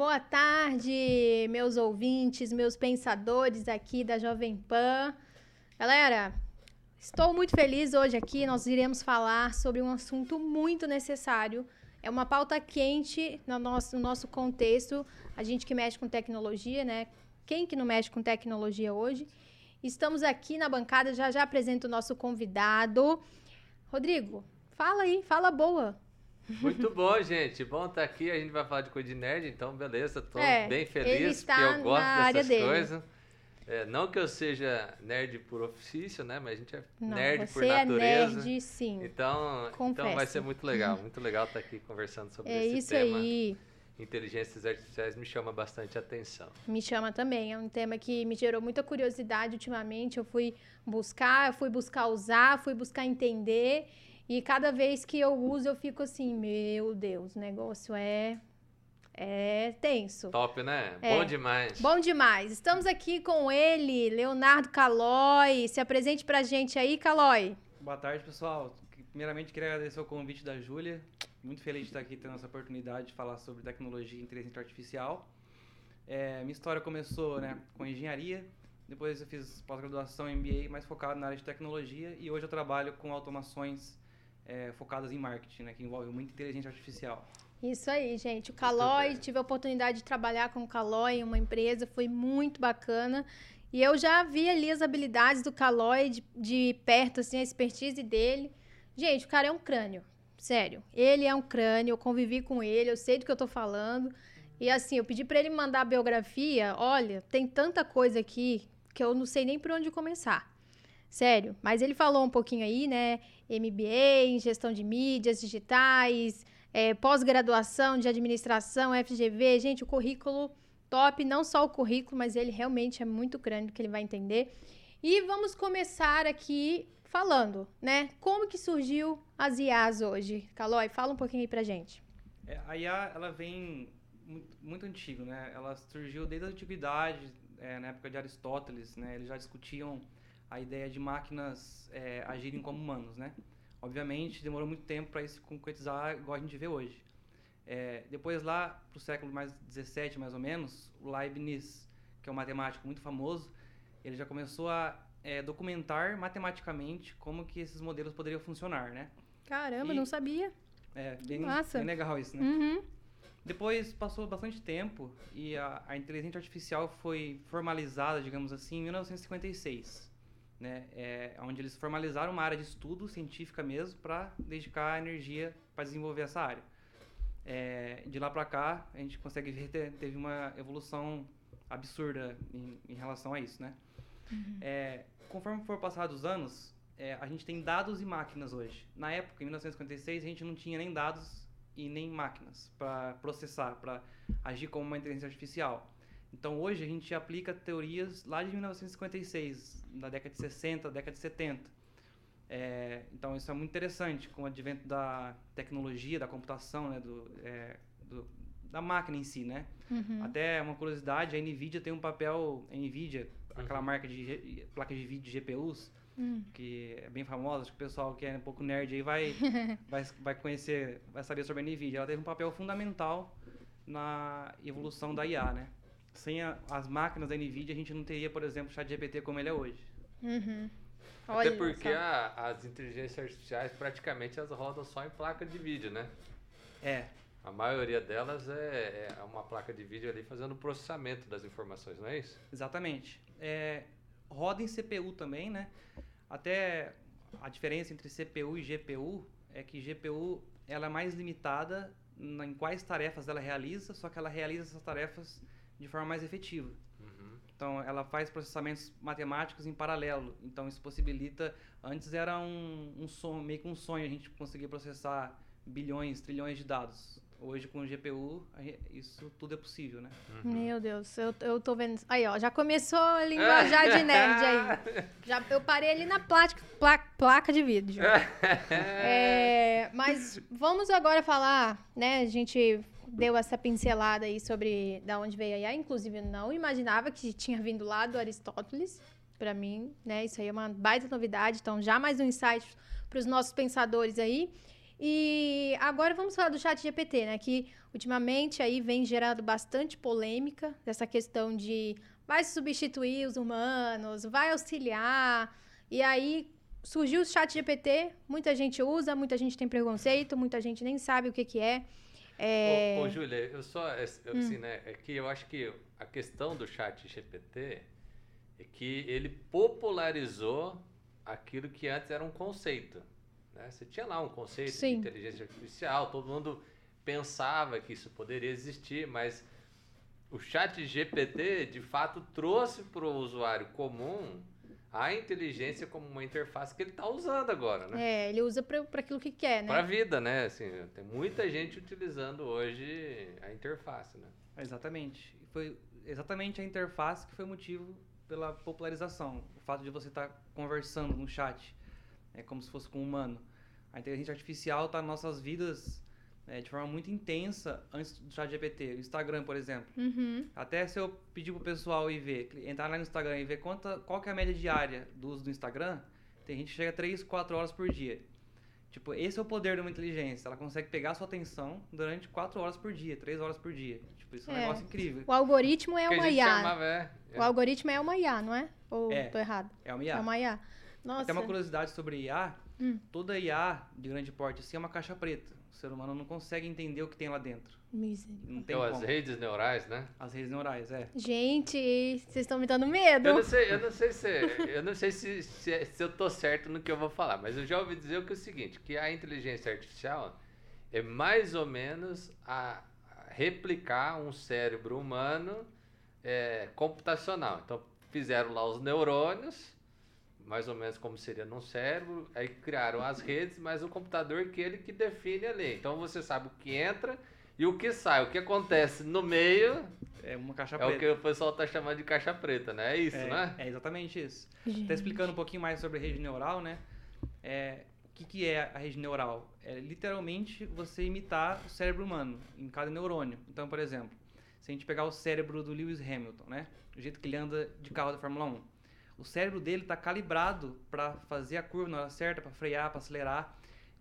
Boa tarde, meus ouvintes, meus pensadores aqui da Jovem Pan. Galera, estou muito feliz hoje aqui. Nós iremos falar sobre um assunto muito necessário. É uma pauta quente no nosso, no nosso contexto. A gente que mexe com tecnologia, né? Quem que não mexe com tecnologia hoje? Estamos aqui na bancada, já já apresento o nosso convidado. Rodrigo, fala aí, fala boa. Muito bom, gente. Bom estar tá aqui. A gente vai falar de coisa de nerd, então beleza. Estou é, bem feliz porque eu gosto dessas coisas. É, não que eu seja nerd por ofício, né? Mas a gente é não, nerd por é natureza. É nerd, sim. Então, então vai ser muito legal. Muito legal estar tá aqui conversando sobre é esse tema. Isso aí. Inteligências artificiais me chama bastante atenção. Me chama também. É um tema que me gerou muita curiosidade ultimamente. Eu fui buscar, eu fui buscar usar, fui buscar entender. E cada vez que eu uso, eu fico assim, meu Deus, o negócio é é tenso. Top, né? É. Bom demais. Bom demais. Estamos aqui com ele, Leonardo Calói. Se apresente pra gente aí, Calói. Boa tarde, pessoal. Primeiramente, queria agradecer o convite da Júlia. Muito feliz de estar aqui tendo essa oportunidade de falar sobre tecnologia e inteligência artificial. É, minha história começou né, com engenharia, depois eu fiz pós-graduação em MBA, mais focado na área de tecnologia, e hoje eu trabalho com automações é, focadas em marketing, né, que envolve muita inteligência artificial. Isso aí, gente. O Calói, tive a oportunidade de trabalhar com o Calói em uma empresa, foi muito bacana. E eu já vi ali as habilidades do Calói de, de perto, assim, a expertise dele. Gente, o cara é um crânio, sério. Ele é um crânio, eu convivi com ele, eu sei do que eu tô falando. E assim, eu pedi para ele mandar a biografia. Olha, tem tanta coisa aqui que eu não sei nem por onde começar. Sério. Mas ele falou um pouquinho aí, né? MBA, em gestão de mídias digitais, é, pós-graduação de administração, FGV. Gente, o currículo top, não só o currículo, mas ele realmente é muito grande que ele vai entender. E vamos começar aqui falando, né? Como que surgiu as IAs hoje? Calói, fala um pouquinho aí pra gente. É, a IA, ela vem muito, muito antigo, né? Ela surgiu desde a antiguidade, é, na época de Aristóteles, né? Eles já discutiam a ideia de máquinas é, agirem como humanos, né? Obviamente, demorou muito tempo para isso se concretizar igual a gente vê hoje. É, depois, lá para o século mais 17, mais ou menos, o Leibniz, que é um matemático muito famoso, ele já começou a é, documentar matematicamente como que esses modelos poderiam funcionar, né? Caramba, e, não sabia. É, bem, bem, legal isso, né? Uhum. Depois passou bastante tempo e a, a inteligência artificial foi formalizada, digamos assim, em 1956 né, é, onde eles formalizaram uma área de estudo científica mesmo para dedicar energia para desenvolver essa área. É, de lá para cá, a gente consegue ver que teve uma evolução absurda em, em relação a isso, né? Uhum. É, conforme for passados os anos, é, a gente tem dados e máquinas hoje. Na época, em 1956, a gente não tinha nem dados e nem máquinas para processar, para agir como uma inteligência artificial. Então hoje a gente aplica teorias lá de 1956, da década de 60, década de 70. É, então isso é muito interessante com o advento da tecnologia, da computação, né, do, é, do, da máquina em si, né? Uhum. Até uma curiosidade, a Nvidia tem um papel, a Nvidia, uhum. aquela marca de placa de vídeo de GPUs, uhum. que é bem famosa, acho que o pessoal que é um pouco nerd aí vai, vai, vai conhecer, vai saber sobre a Nvidia. Ela teve um papel fundamental na evolução da IA, né? Sem a, as máquinas da NVIDIA, a gente não teria, por exemplo, o ChatGPT como ele é hoje. Uhum. Até porque a, as inteligências artificiais praticamente elas rodam só em placa de vídeo, né? É. A maioria delas é, é uma placa de vídeo ali fazendo o processamento das informações, não é isso? Exatamente. É, roda em CPU também, né? Até a diferença entre CPU e GPU é que GPU ela é mais limitada em quais tarefas ela realiza, só que ela realiza essas tarefas de forma mais efetiva. Uhum. Então, ela faz processamentos matemáticos em paralelo. Então, isso possibilita. Antes era um, um sonho, meio que um sonho a gente conseguir processar bilhões, trilhões de dados. Hoje, com o GPU, isso tudo é possível, né? Uhum. Meu Deus, eu, eu tô vendo. Aí, ó, já começou a linguajar de nerd aí. Já, eu parei ali na placa, placa, placa de vídeo. é, mas vamos agora falar, né? A gente deu essa pincelada aí sobre da onde veio a IA. Inclusive, eu não imaginava que tinha vindo lá do Aristóteles. Para mim, né? Isso aí é uma baita novidade. Então, já mais um insight para os nossos pensadores aí. E agora vamos falar do chat GPT, né? Que ultimamente aí vem gerando bastante polêmica dessa questão de vai substituir os humanos, vai auxiliar. E aí surgiu o chat GPT, muita gente usa, muita gente tem preconceito, muita gente nem sabe o que, que é. É... Ô, ô Júlia, eu só, eu, assim, hum. né, é que eu acho que a questão do chat GPT é que ele popularizou aquilo que antes era um conceito. Né? Você tinha lá um conceito Sim. de inteligência artificial, todo mundo pensava que isso poderia existir, mas o chat GPT de fato trouxe para o usuário comum a inteligência como uma interface que ele está usando agora, né? É, ele usa para aquilo que quer, né? Para a vida, né? Assim, tem muita gente utilizando hoje a interface, né? Exatamente. Foi exatamente a interface que foi motivo pela popularização. O fato de você estar tá conversando no chat, é como se fosse com um humano. A inteligência artificial está nas nossas vidas é, de forma muito intensa antes do chat GPT. O Instagram, por exemplo. Uhum. Até se eu pedir pro pessoal ir ver, entrar lá no Instagram e ver quanta, qual que é a média diária do uso do Instagram, tem gente que chega a 3, 4 horas por dia. Tipo, esse é o poder de uma inteligência. Ela consegue pegar a sua atenção durante 4 horas por dia, 3 horas por dia. Tipo, isso é, um é. negócio incrível. O algoritmo é uma IA. Chamava, é, é. O algoritmo é uma IA, não é? Ou é, tô errado? É uma IA. É uma IA. Nossa. Até uma curiosidade sobre IA. Hum. Toda IA de grande porte assim é uma caixa preta. O ser humano não consegue entender o que tem lá dentro. Não tem então, as redes neurais, né? As redes neurais, é. Gente, vocês estão me dando medo. Eu não sei, eu não sei, se, eu não sei se, se, se, eu tô certo no que eu vou falar, mas eu já ouvi dizer o que é o seguinte, que a inteligência artificial é mais ou menos a, a replicar um cérebro humano é, computacional. Então, fizeram lá os neurônios, mais ou menos como seria num cérebro, aí criaram as redes, mas o computador que ele que define ali. Então você sabe o que entra e o que sai, o que acontece no meio é uma caixa preta. É o que o pessoal está chamando de caixa preta, né? É isso, é, né? É exatamente isso. Está explicando um pouquinho mais sobre a rede neural, né? É, o que, que é a rede neural? É literalmente você imitar o cérebro humano em cada neurônio. Então, por exemplo, se a gente pegar o cérebro do Lewis Hamilton, né? O jeito que ele anda de carro da Fórmula 1 o cérebro dele está calibrado para fazer a curva na hora certa, para frear, para acelerar,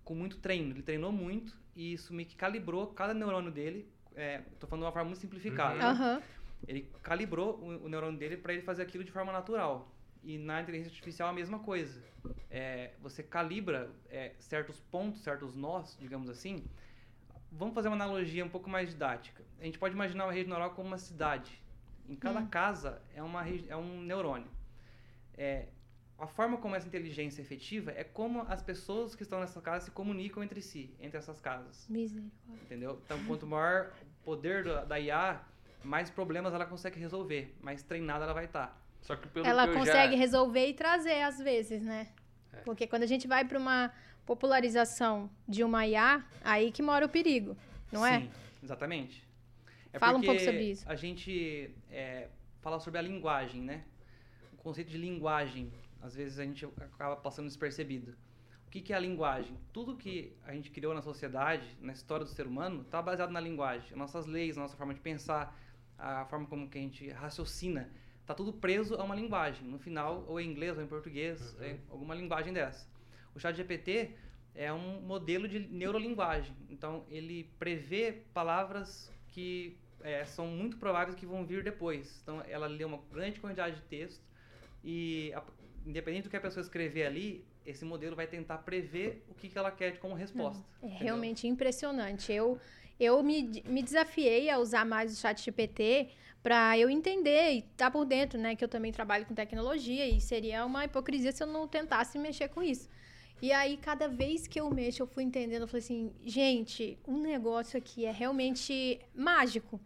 com muito treino. Ele treinou muito e isso meio que calibrou cada neurônio dele. Estou é, falando de uma forma muito simplificada. Uhum. Né? Ele calibrou o, o neurônio dele para ele fazer aquilo de forma natural. E na inteligência artificial a mesma coisa. É, você calibra é, certos pontos, certos nós, digamos assim. Vamos fazer uma analogia um pouco mais didática. A gente pode imaginar uma rede neural como uma cidade. Em cada hum. casa é, uma, é um neurônio é, a forma como essa inteligência é efetiva é como as pessoas que estão nessa casa se comunicam entre si, entre essas casas. Misericórdia. Entendeu? Então, quanto maior o poder da IA, mais problemas ela consegue resolver, mais treinada ela vai estar. Tá. Só que pelo ela que consegue já... resolver e trazer às vezes, né? É. Porque quando a gente vai para uma popularização de uma IA, aí que mora o perigo, não Sim, é? Sim, exatamente. É fala um pouco sobre isso. A gente é, fala sobre a linguagem, né? Conceito de linguagem, às vezes a gente acaba passando despercebido. O que, que é a linguagem? Tudo que a gente criou na sociedade, na história do ser humano, está baseado na linguagem. Nossas leis, a nossa forma de pensar, a forma como que a gente raciocina, está tudo preso a uma linguagem. No final, ou em inglês ou em português, uhum. é alguma linguagem dessa. O chat GPT é um modelo de neurolinguagem. Então, ele prevê palavras que é, são muito prováveis que vão vir depois. Então, ela lê uma grande quantidade de texto e a, independente do que a pessoa escrever ali, esse modelo vai tentar prever o que, que ela quer como resposta. é entendeu? realmente impressionante. Eu, eu me, me desafiei a usar mais o chat GPT para eu entender e estar tá por dentro, né? Que eu também trabalho com tecnologia e seria uma hipocrisia se eu não tentasse mexer com isso. E aí, cada vez que eu mexo, eu fui entendendo, eu falei assim, gente, um negócio aqui é realmente mágico.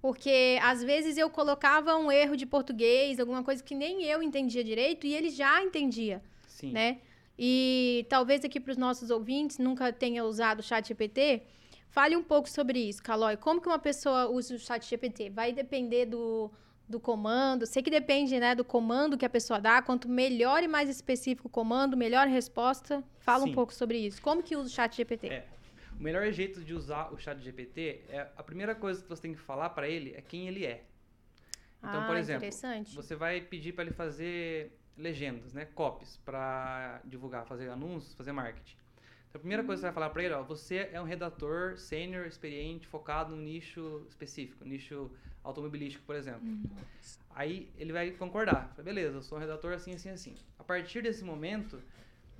Porque às vezes eu colocava um erro de português, alguma coisa que nem eu entendia direito e ele já entendia, Sim. né? E talvez aqui para os nossos ouvintes nunca tenha usado o chat GPT, fale um pouco sobre isso, Calói. Como que uma pessoa usa o chat GPT? Vai depender do, do comando. Sei que depende, né, do comando que a pessoa dá. Quanto melhor e mais específico o comando, melhor a resposta. Fala Sim. um pouco sobre isso. Como que usa o chat GPT? É. O melhor jeito de usar o chat GPT é a primeira coisa que você tem que falar para ele é quem ele é. Então, ah, por exemplo, você vai pedir para ele fazer legendas, né, copies para divulgar, fazer anúncios, fazer marketing. Então, a primeira coisa que você vai falar para ele, ó, você é um redator sênior, experiente, focado num nicho específico, nicho automobilístico, por exemplo. Nossa. Aí ele vai concordar. Beleza, eu sou um redator assim, assim, assim. A partir desse momento,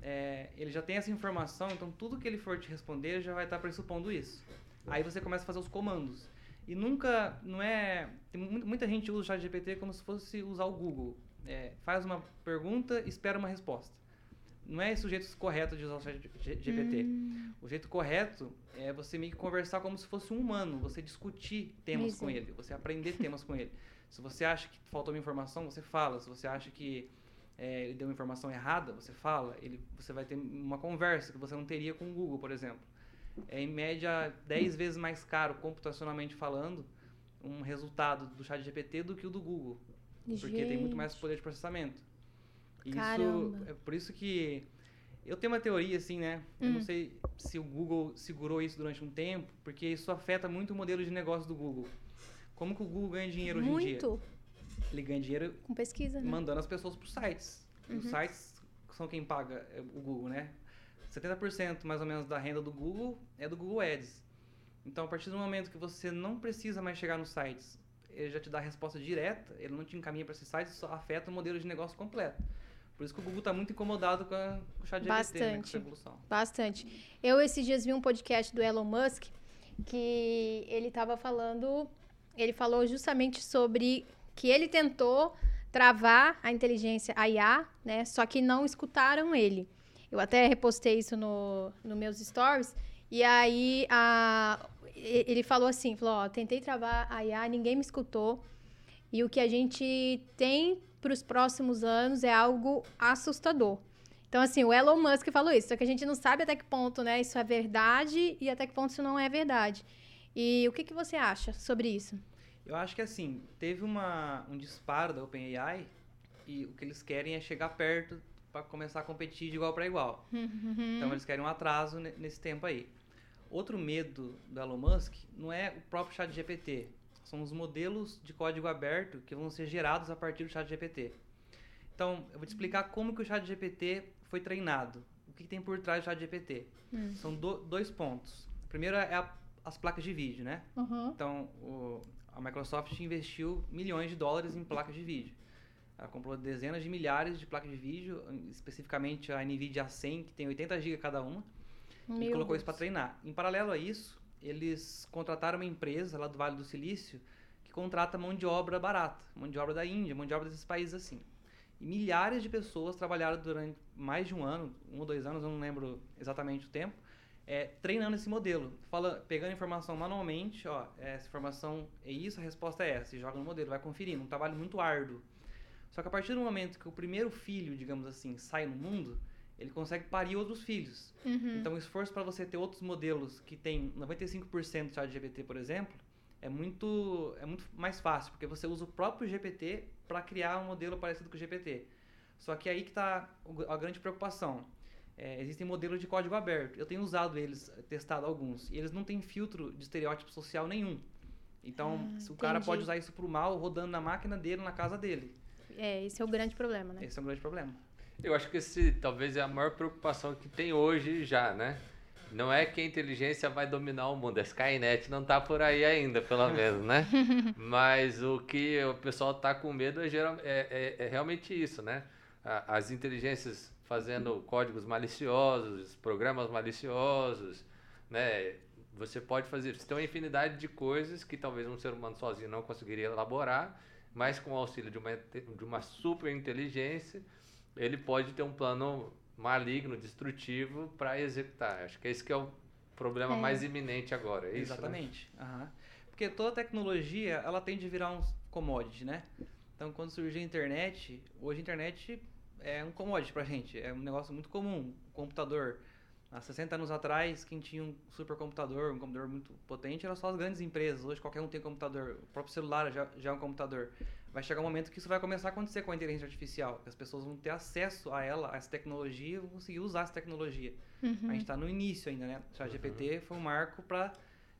é, ele já tem essa informação, então tudo que ele for te responder já vai estar pressupondo isso. Aí você começa a fazer os comandos. E nunca, não é... Tem, muita gente usa o chat GPT como se fosse usar o Google. É, faz uma pergunta, espera uma resposta. Não é esse o jeito correto de usar o chat GPT. Hum. O jeito correto é você meio que conversar como se fosse um humano, você discutir temas Isso. com ele, você aprender temas com ele. Se você acha que faltou uma informação, você fala. Se você acha que é, ele deu uma informação errada, você fala. Ele, você vai ter uma conversa que você não teria com o Google, por exemplo é em média 10 vezes mais caro, computacionalmente falando, um resultado do chat GPT do que o do Google. Gente. Porque tem muito mais poder de processamento. Isso, é por isso que eu tenho uma teoria assim, né? Hum. Eu não hum. sei se o Google segurou isso durante um tempo, porque isso afeta muito o modelo de negócio do Google. Como que o Google ganha dinheiro muito. hoje em dia? Ele ganha dinheiro com pesquisa, né? mandando as pessoas para os sites. Uhum. Os sites são quem paga é o Google, né? 70% mais ou menos da renda do Google é do Google Ads. Então, a partir do momento que você não precisa mais chegar nos sites, ele já te dá a resposta direta, ele não te encaminha para esses sites, só afeta o modelo de negócio completo. Por isso que o Google está muito incomodado com, a, com o chat GPT, Bastante. Né, com essa evolução. Bastante. Eu, esses dias, vi um podcast do Elon Musk que ele estava falando, ele falou justamente sobre que ele tentou travar a inteligência, a IA, né? Só que não escutaram ele. Eu até repostei isso no, no meus stories. E aí a, ele falou assim, falou, ó, tentei travar a IA, ninguém me escutou. E o que a gente tem para os próximos anos é algo assustador. Então, assim, o Elon Musk falou isso, só que a gente não sabe até que ponto, né, isso é verdade e até que ponto isso não é verdade. E o que, que você acha sobre isso? Eu acho que, assim, teve uma, um disparo da OpenAI e o que eles querem é chegar perto para começar a competir de igual para igual. Uhum. Então eles querem um atraso nesse tempo aí. Outro medo do Elon Musk não é o próprio chat GPT, são os modelos de código aberto que vão ser gerados a partir do chat GPT. Então, eu vou te explicar como que o chat GPT foi treinado. O que, tem por trás do chat GPT? Hum. São do, dois pontos. Primeiro é a, as placas de vídeo, né? Uhum. Então, o, a Microsoft investiu milhões de dólares em placas de vídeo. Ela comprou dezenas de milhares de placas de vídeo, especificamente a NVIDIA 100, que tem 80 GB cada uma, Meu e colocou Deus. isso para treinar. Em paralelo a isso, eles contrataram uma empresa lá do Vale do Silício que contrata mão de obra barata, mão de obra da Índia, mão de obra desses países assim. E milhares de pessoas trabalharam durante mais de um ano, um ou dois anos, eu não lembro exatamente o tempo, é, treinando esse modelo, fala, pegando informação manualmente, ó, essa informação é isso, a resposta é essa, e joga no modelo, vai conferindo, um trabalho muito árduo. Só que a partir do momento que o primeiro filho, digamos assim, sai no mundo, ele consegue parir outros filhos. Uhum. Então, o esforço para você ter outros modelos que tem 95% de GPT, por exemplo, é muito, é muito mais fácil, porque você usa o próprio GPT para criar um modelo parecido com o GPT. Só que aí que está a grande preocupação. É, existem modelos de código aberto. Eu tenho usado eles, testado alguns, e eles não têm filtro de estereótipo social nenhum. Então, ah, o cara pode usar isso para o mal rodando na máquina dele, na casa dele. É, esse é o grande problema, né? Esse é o grande problema. Eu acho que esse talvez é a maior preocupação que tem hoje já, né? Não é que a inteligência vai dominar o mundo, a Skynet não está por aí ainda, pelo menos, né? Mas o que o pessoal está com medo é, geral, é, é, é, realmente isso, né? As inteligências fazendo códigos maliciosos, programas maliciosos, né? Você pode fazer, você tem uma infinidade de coisas que talvez um ser humano sozinho não conseguiria elaborar, mas com o auxílio de uma, de uma super inteligência, ele pode ter um plano maligno, destrutivo para executar. Acho que esse que é o problema é. mais iminente agora, é Exatamente. Isso, né? uhum. Porque toda tecnologia, ela tende a virar um commodity, né? Então, quando surgiu a internet, hoje a internet é um commodity pra gente, é um negócio muito comum. Computador, há 60 anos atrás, quem tinha um supercomputador, um computador muito potente, eram só as grandes empresas. Hoje qualquer um tem computador, o próprio celular já, já é um computador. Vai chegar um momento que isso vai começar a acontecer com a inteligência artificial, que as pessoas vão ter acesso a ela, a essa tecnologia, e vão conseguir usar essa tecnologia. Uhum. A gente está no início ainda, né? O ChatGPT uhum. foi um marco para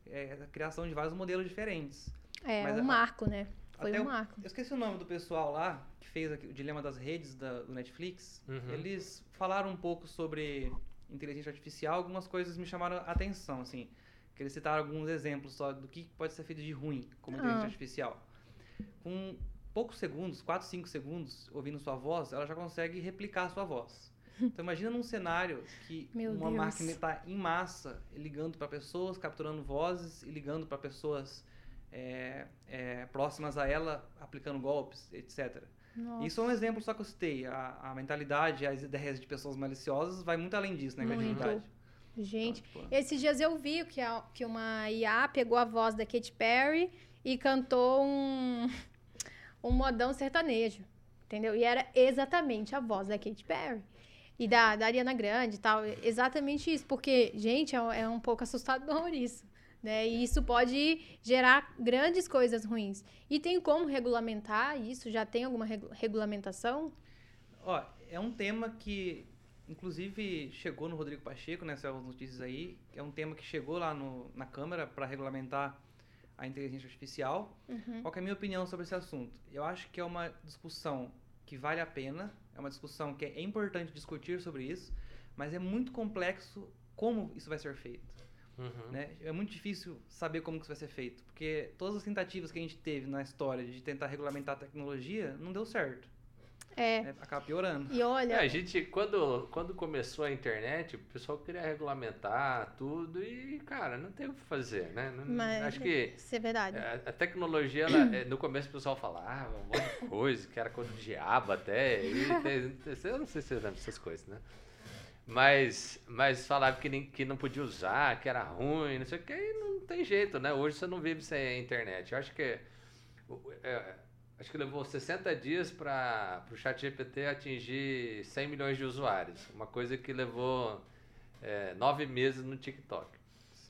é, a criação de vários modelos diferentes. É, Mas um a, marco, né? Foi um marco. Eu esqueci o nome do pessoal lá que fez aqui, o Dilema das Redes da, do Netflix. Uhum. Eles falaram um pouco sobre inteligência artificial, algumas coisas me chamaram a atenção, assim. Queria citar alguns exemplos só do que pode ser feito de ruim como ah. inteligência artificial. Com poucos segundos, 4, 5 segundos, ouvindo sua voz, ela já consegue replicar a sua voz. Então imagina num cenário que Meu uma Deus. máquina está em massa, ligando para pessoas, capturando vozes e ligando para pessoas é, é, próximas a ela, aplicando golpes, etc. Nossa. Isso é um exemplo só que eu citei. A, a mentalidade, as ideias de pessoas maliciosas vai muito além disso na né, criatividade. Gente, então, tipo... esses dias eu vi que, a, que uma IA pegou a voz da Katy Perry e cantou um, um modão sertanejo, entendeu? E era exatamente a voz da Katy Perry. E da, da Ariana Grande e tal. Exatamente isso. Porque, gente, é, é um pouco assustador isso. Né? E isso pode gerar grandes coisas ruins. E tem como regulamentar isso? Já tem alguma regu regulamentação? Ó, é um tema que, inclusive, chegou no Rodrigo Pacheco, nessas né, notícias aí. É um tema que chegou lá no, na Câmara para regulamentar a inteligência artificial. Uhum. Qual é a minha opinião sobre esse assunto? Eu acho que é uma discussão que vale a pena, é uma discussão que é importante discutir sobre isso, mas é muito complexo como isso vai ser feito. Uhum. Né? É muito difícil saber como isso vai ser feito, porque todas as tentativas que a gente teve na história de tentar regulamentar a tecnologia não deu certo. É. é acaba piorando. E olha. É, a gente, quando, quando começou a internet, o pessoal queria regulamentar tudo e, cara, não tem o que fazer, né? Não, Mas, acho que. Isso é verdade. A, a tecnologia, ela, é, no começo o pessoal falava um monte de coisa, que era coisa do diabo até. E, eu não sei se você lembra dessas coisas, né? Mas, mas falava que, nem, que não podia usar, que era ruim, não sei o que, e não tem jeito, né? Hoje você não vive sem a internet. Eu acho que. É, acho que levou 60 dias para o chat GPT atingir 100 milhões de usuários. Uma coisa que levou é, nove meses no TikTok.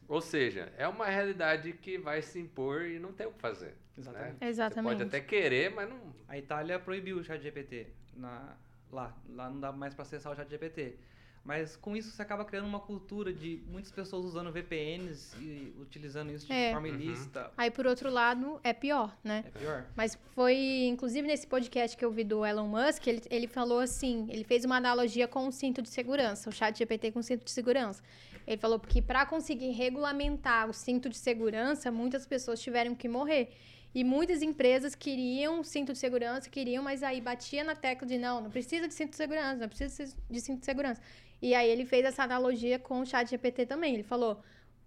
Ou seja, é uma realidade que vai se impor e não tem o que fazer. Exatamente. Né? Exatamente. Você pode até querer, mas não. A Itália proibiu o chat GPT na, lá. Lá não dá mais para acessar o chat GPT. Mas com isso você acaba criando uma cultura de muitas pessoas usando VPNs e utilizando isso de é. forma uhum. ilícita. Uhum. Aí por outro lado é pior, né? É pior. Mas foi, inclusive nesse podcast que eu vi do Elon Musk, ele, ele falou assim, ele fez uma analogia com o cinto de segurança, o chat GPT com o cinto de segurança. Ele falou que para conseguir regulamentar o cinto de segurança, muitas pessoas tiveram que morrer. E muitas empresas queriam cinto de segurança, queriam, mas aí batia na tecla de não, não precisa de cinto de segurança, não precisa de cinto de segurança. E aí ele fez essa analogia com o chat GPT também. Ele falou: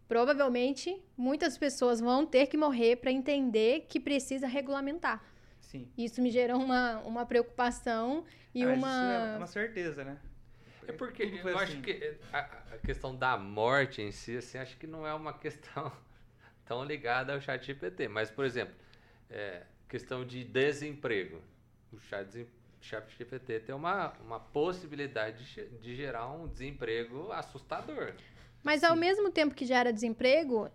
provavelmente muitas pessoas vão ter que morrer para entender que precisa regulamentar. Sim. Isso me gerou uma, uma preocupação e ah, uma. Isso é uma certeza, né? É porque eu assim. acho que a, a, questão da morte em si, assim, acho que não é uma questão tão ligada ao chat GPT. Mas, por exemplo, é, questão de desemprego. O chat desemprego ChatGPT tem uma, uma possibilidade de, de gerar um desemprego assustador. Mas ao mesmo tempo que gera desemprego,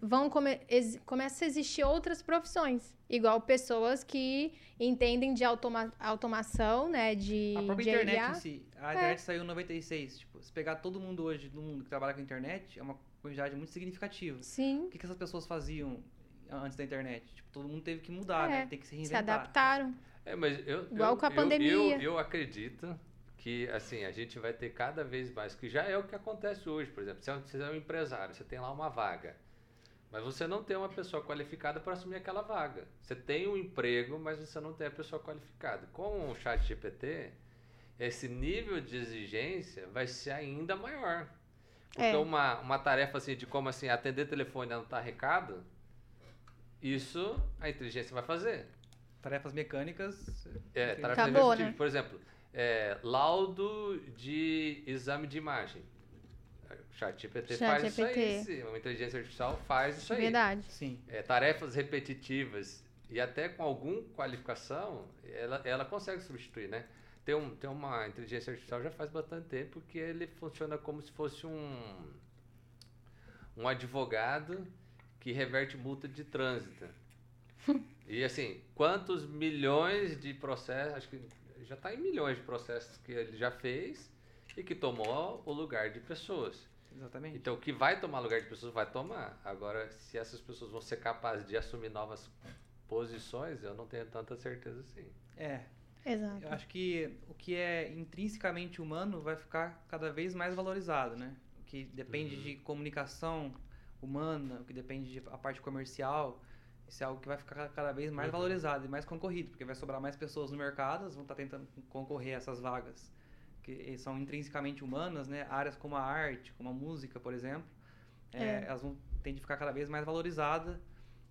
vão come, começa a existir outras profissões. Igual pessoas que entendem de automa, automação, né? De, a própria de internet IA. em si. A é. internet saiu em 96. Tipo, se pegar todo mundo hoje no mundo que trabalha com internet, é uma quantidade muito significativa. Sim. O que, que essas pessoas faziam antes da internet? Tipo, todo mundo teve que mudar, é. né? Tem que se reinventar. Se adaptaram. É, mas eu, Igual eu, com a pandemia. Eu, eu, acredito que assim a gente vai ter cada vez mais, que já é o que acontece hoje, por exemplo, você é um empresário, você tem lá uma vaga, mas você não tem uma pessoa qualificada para assumir aquela vaga. Você tem um emprego, mas você não tem a pessoa qualificada. Com o chat GPT, esse nível de exigência vai ser ainda maior. Porque é. uma, uma tarefa assim de como assim atender telefone e anotar recado, isso a inteligência vai fazer. Tarefas mecânicas. É, tarefas Acabou, mecânicas, né? por exemplo, é, laudo de exame de imagem. O chat GPT Chat faz GPT. isso aí. Uma inteligência artificial faz isso aí. Verdade. Sim. É, tarefas repetitivas e até com alguma qualificação, ela, ela consegue substituir, né? Tem, um, tem uma inteligência artificial já faz bastante tempo que ele funciona como se fosse um, um advogado que reverte multa de trânsito. E assim, quantos milhões de processos, acho que já está em milhões de processos que ele já fez e que tomou o lugar de pessoas. Exatamente. Então, o que vai tomar lugar de pessoas vai tomar. Agora, se essas pessoas vão ser capazes de assumir novas posições, eu não tenho tanta certeza assim. É. Exato. Eu acho que o que é intrinsecamente humano vai ficar cada vez mais valorizado, né? O que depende uhum. de comunicação humana, o que depende de a parte comercial, isso é algo que vai ficar cada vez mais uhum. valorizado e mais concorrido, porque vai sobrar mais pessoas no mercado, elas vão estar tentando concorrer a essas vagas que são intrinsecamente humanas, né? Áreas como a arte, como a música, por exemplo, é, é. elas vão tendem a ficar cada vez mais valorizadas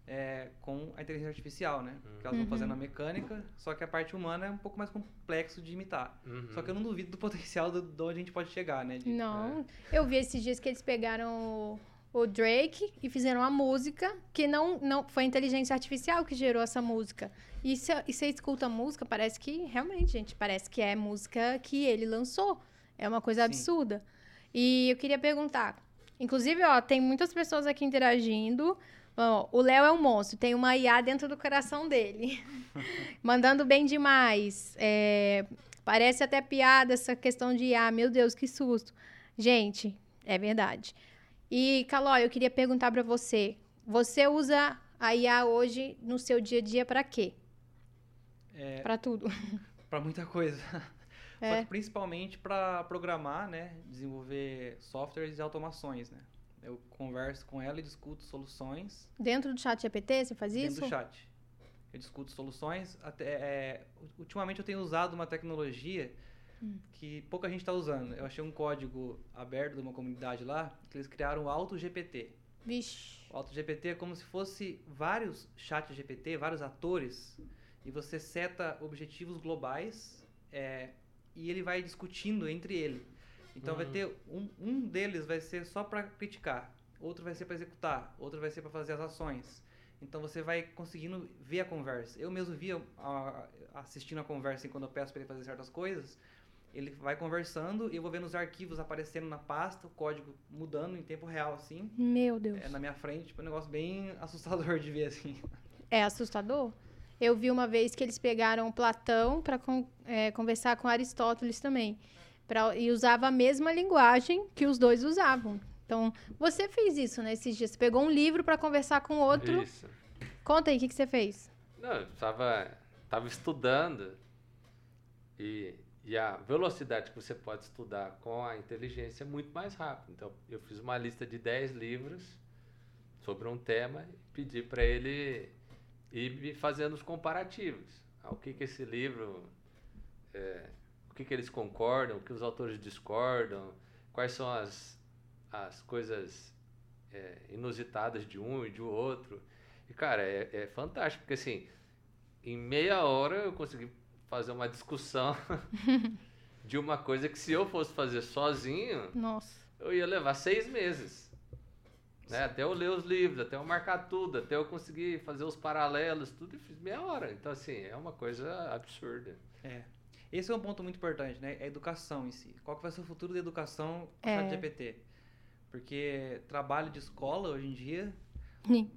é, com a inteligência artificial, né? Porque elas vão fazendo a uhum. mecânica, só que a parte humana é um pouco mais complexo de imitar. Uhum. Só que eu não duvido do potencial do, de onde a gente pode chegar, né? De, não, é. eu vi esses dias que eles pegaram o Drake e fizeram uma música que não, não foi a inteligência artificial que gerou essa música. E se, e você escuta a música, parece que realmente, gente, parece que é música que ele lançou. É uma coisa Sim. absurda. E eu queria perguntar, inclusive, ó, tem muitas pessoas aqui interagindo. Ó, o Léo é um monstro, tem uma IA dentro do coração dele. Mandando bem demais. É, parece até piada essa questão de IA. Meu Deus, que susto. Gente, é verdade. E, Caló, eu queria perguntar para você: você usa a IA hoje no seu dia a dia para quê? É, para tudo. Para muita coisa. É. Só que principalmente para programar, né? Desenvolver softwares e automações, né? Eu converso com ela e discuto soluções. Dentro do chat GPT você faz dentro isso? Dentro do chat. Eu discuto soluções. Até, é, ultimamente eu tenho usado uma tecnologia que pouca gente está usando. Eu achei um código aberto de uma comunidade lá, que eles criaram o AutoGPT. Vixe. O AutoGPT é como se fosse vários chats GPT, vários atores, e você seta objetivos globais é, e ele vai discutindo entre ele. Então vai hum. ter um, um deles vai ser só para criticar, outro vai ser para executar, outro vai ser para fazer as ações. Então você vai conseguindo ver a conversa. Eu mesmo via assistindo a conversa quando eu peço para ele fazer certas coisas, ele vai conversando e eu vou vendo os arquivos aparecendo na pasta, o código mudando em tempo real, assim. Meu Deus. É, na minha frente, tipo, um negócio bem assustador de ver, assim. É assustador? Eu vi uma vez que eles pegaram Platão para con é, conversar com Aristóteles também. Pra, e usava a mesma linguagem que os dois usavam. Então, você fez isso, né, esses dias? Você pegou um livro para conversar com outro. Isso. Conta aí, o que, que você fez? Não, eu tava, tava estudando e e a velocidade que você pode estudar com a inteligência é muito mais rápida. Então, eu fiz uma lista de 10 livros sobre um tema e pedi para ele ir me fazendo os comparativos. Ah, o que, que esse livro, é, o que, que eles concordam, o que os autores discordam, quais são as, as coisas é, inusitadas de um e de outro. E, cara, é, é fantástico, porque assim, em meia hora eu consegui fazer uma discussão de uma coisa que se eu fosse fazer sozinho, Nossa. eu ia levar seis meses. Né? Até eu ler os livros, até eu marcar tudo, até eu conseguir fazer os paralelos, tudo, e fiz meia hora. Então, assim, é uma coisa absurda. É. Esse é um ponto muito importante, né? É a educação em si. Qual que vai ser o futuro da educação com é. o GPT? Porque trabalho de escola hoje em dia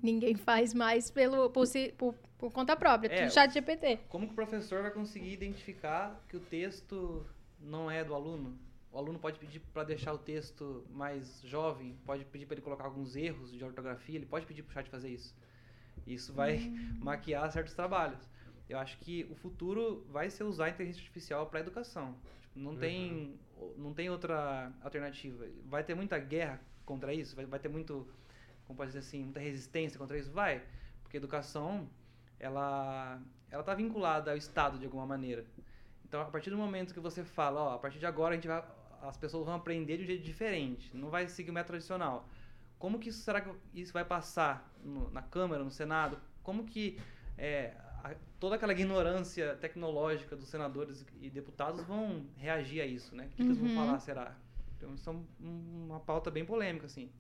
Ninguém faz mais pelo, por, por, por conta própria, é, tudo chat GPT. Como que o professor vai conseguir identificar que o texto não é do aluno? O aluno pode pedir para deixar o texto mais jovem, pode pedir para ele colocar alguns erros de ortografia, ele pode pedir para o chat fazer isso. Isso vai hum. maquiar certos trabalhos. Eu acho que o futuro vai ser usar a inteligência artificial para a educação. Tipo, não, uhum. tem, não tem outra alternativa. Vai ter muita guerra contra isso, vai, vai ter muito como pode dizer assim, muita resistência contra isso? Vai, porque a educação, ela ela está vinculada ao Estado de alguma maneira. Então, a partir do momento que você fala, ó, a partir de agora a gente vai, as pessoas vão aprender de um jeito diferente, não vai seguir o método tradicional. Como que isso será que isso vai passar no, na Câmara, no Senado? Como que é, a, toda aquela ignorância tecnológica dos senadores e deputados vão reagir a isso, né? O que, uhum. que eles vão uhum. falar, será? Então, isso é uma pauta bem polêmica, assim.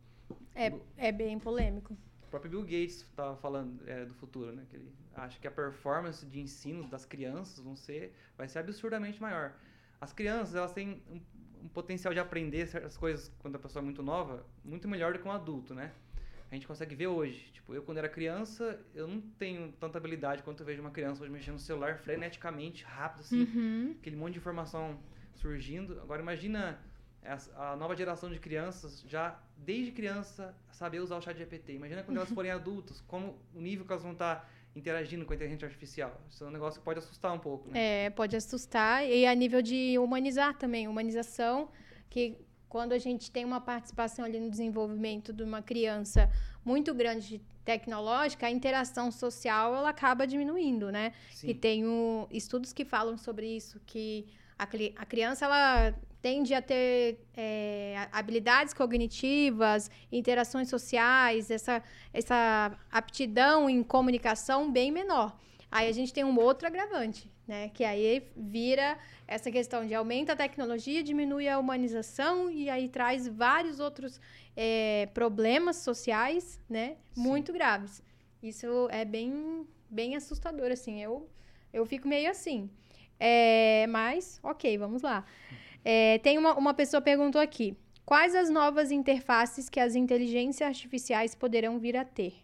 É, é bem polêmico. O próprio Bill Gates estava falando é, do futuro, né? Que ele acha que a performance de ensino das crianças vão ser, vai ser absurdamente maior. As crianças, elas têm um, um potencial de aprender certas coisas quando a pessoa é muito nova, muito melhor do que um adulto, né? A gente consegue ver hoje. Tipo, eu quando era criança, eu não tenho tanta habilidade quanto eu vejo uma criança hoje mexendo no celular freneticamente, rápido, assim. Uhum. Aquele monte de informação surgindo. Agora, imagina a nova geração de crianças já desde criança saber usar o chat GPT. Imagina quando elas forem adultos, como o nível que elas vão estar interagindo com a inteligência artificial. Isso é um negócio que pode assustar um pouco. Né? É, pode assustar. E a nível de humanizar também, humanização, que quando a gente tem uma participação ali no desenvolvimento de uma criança muito grande tecnológica, a interação social ela acaba diminuindo, né? Sim. E tem um, estudos que falam sobre isso, que a, a criança ela tende a ter é, habilidades cognitivas, interações sociais, essa, essa aptidão em comunicação bem menor. Aí a gente tem um outro agravante, né? Que aí vira essa questão de aumenta a tecnologia, diminui a humanização e aí traz vários outros é, problemas sociais, né? Sim. Muito graves. Isso é bem, bem assustador, assim. Eu, eu fico meio assim. É, mas, ok, vamos lá. É, tem uma, uma pessoa perguntou aqui. Quais as novas interfaces que as inteligências artificiais poderão vir a ter?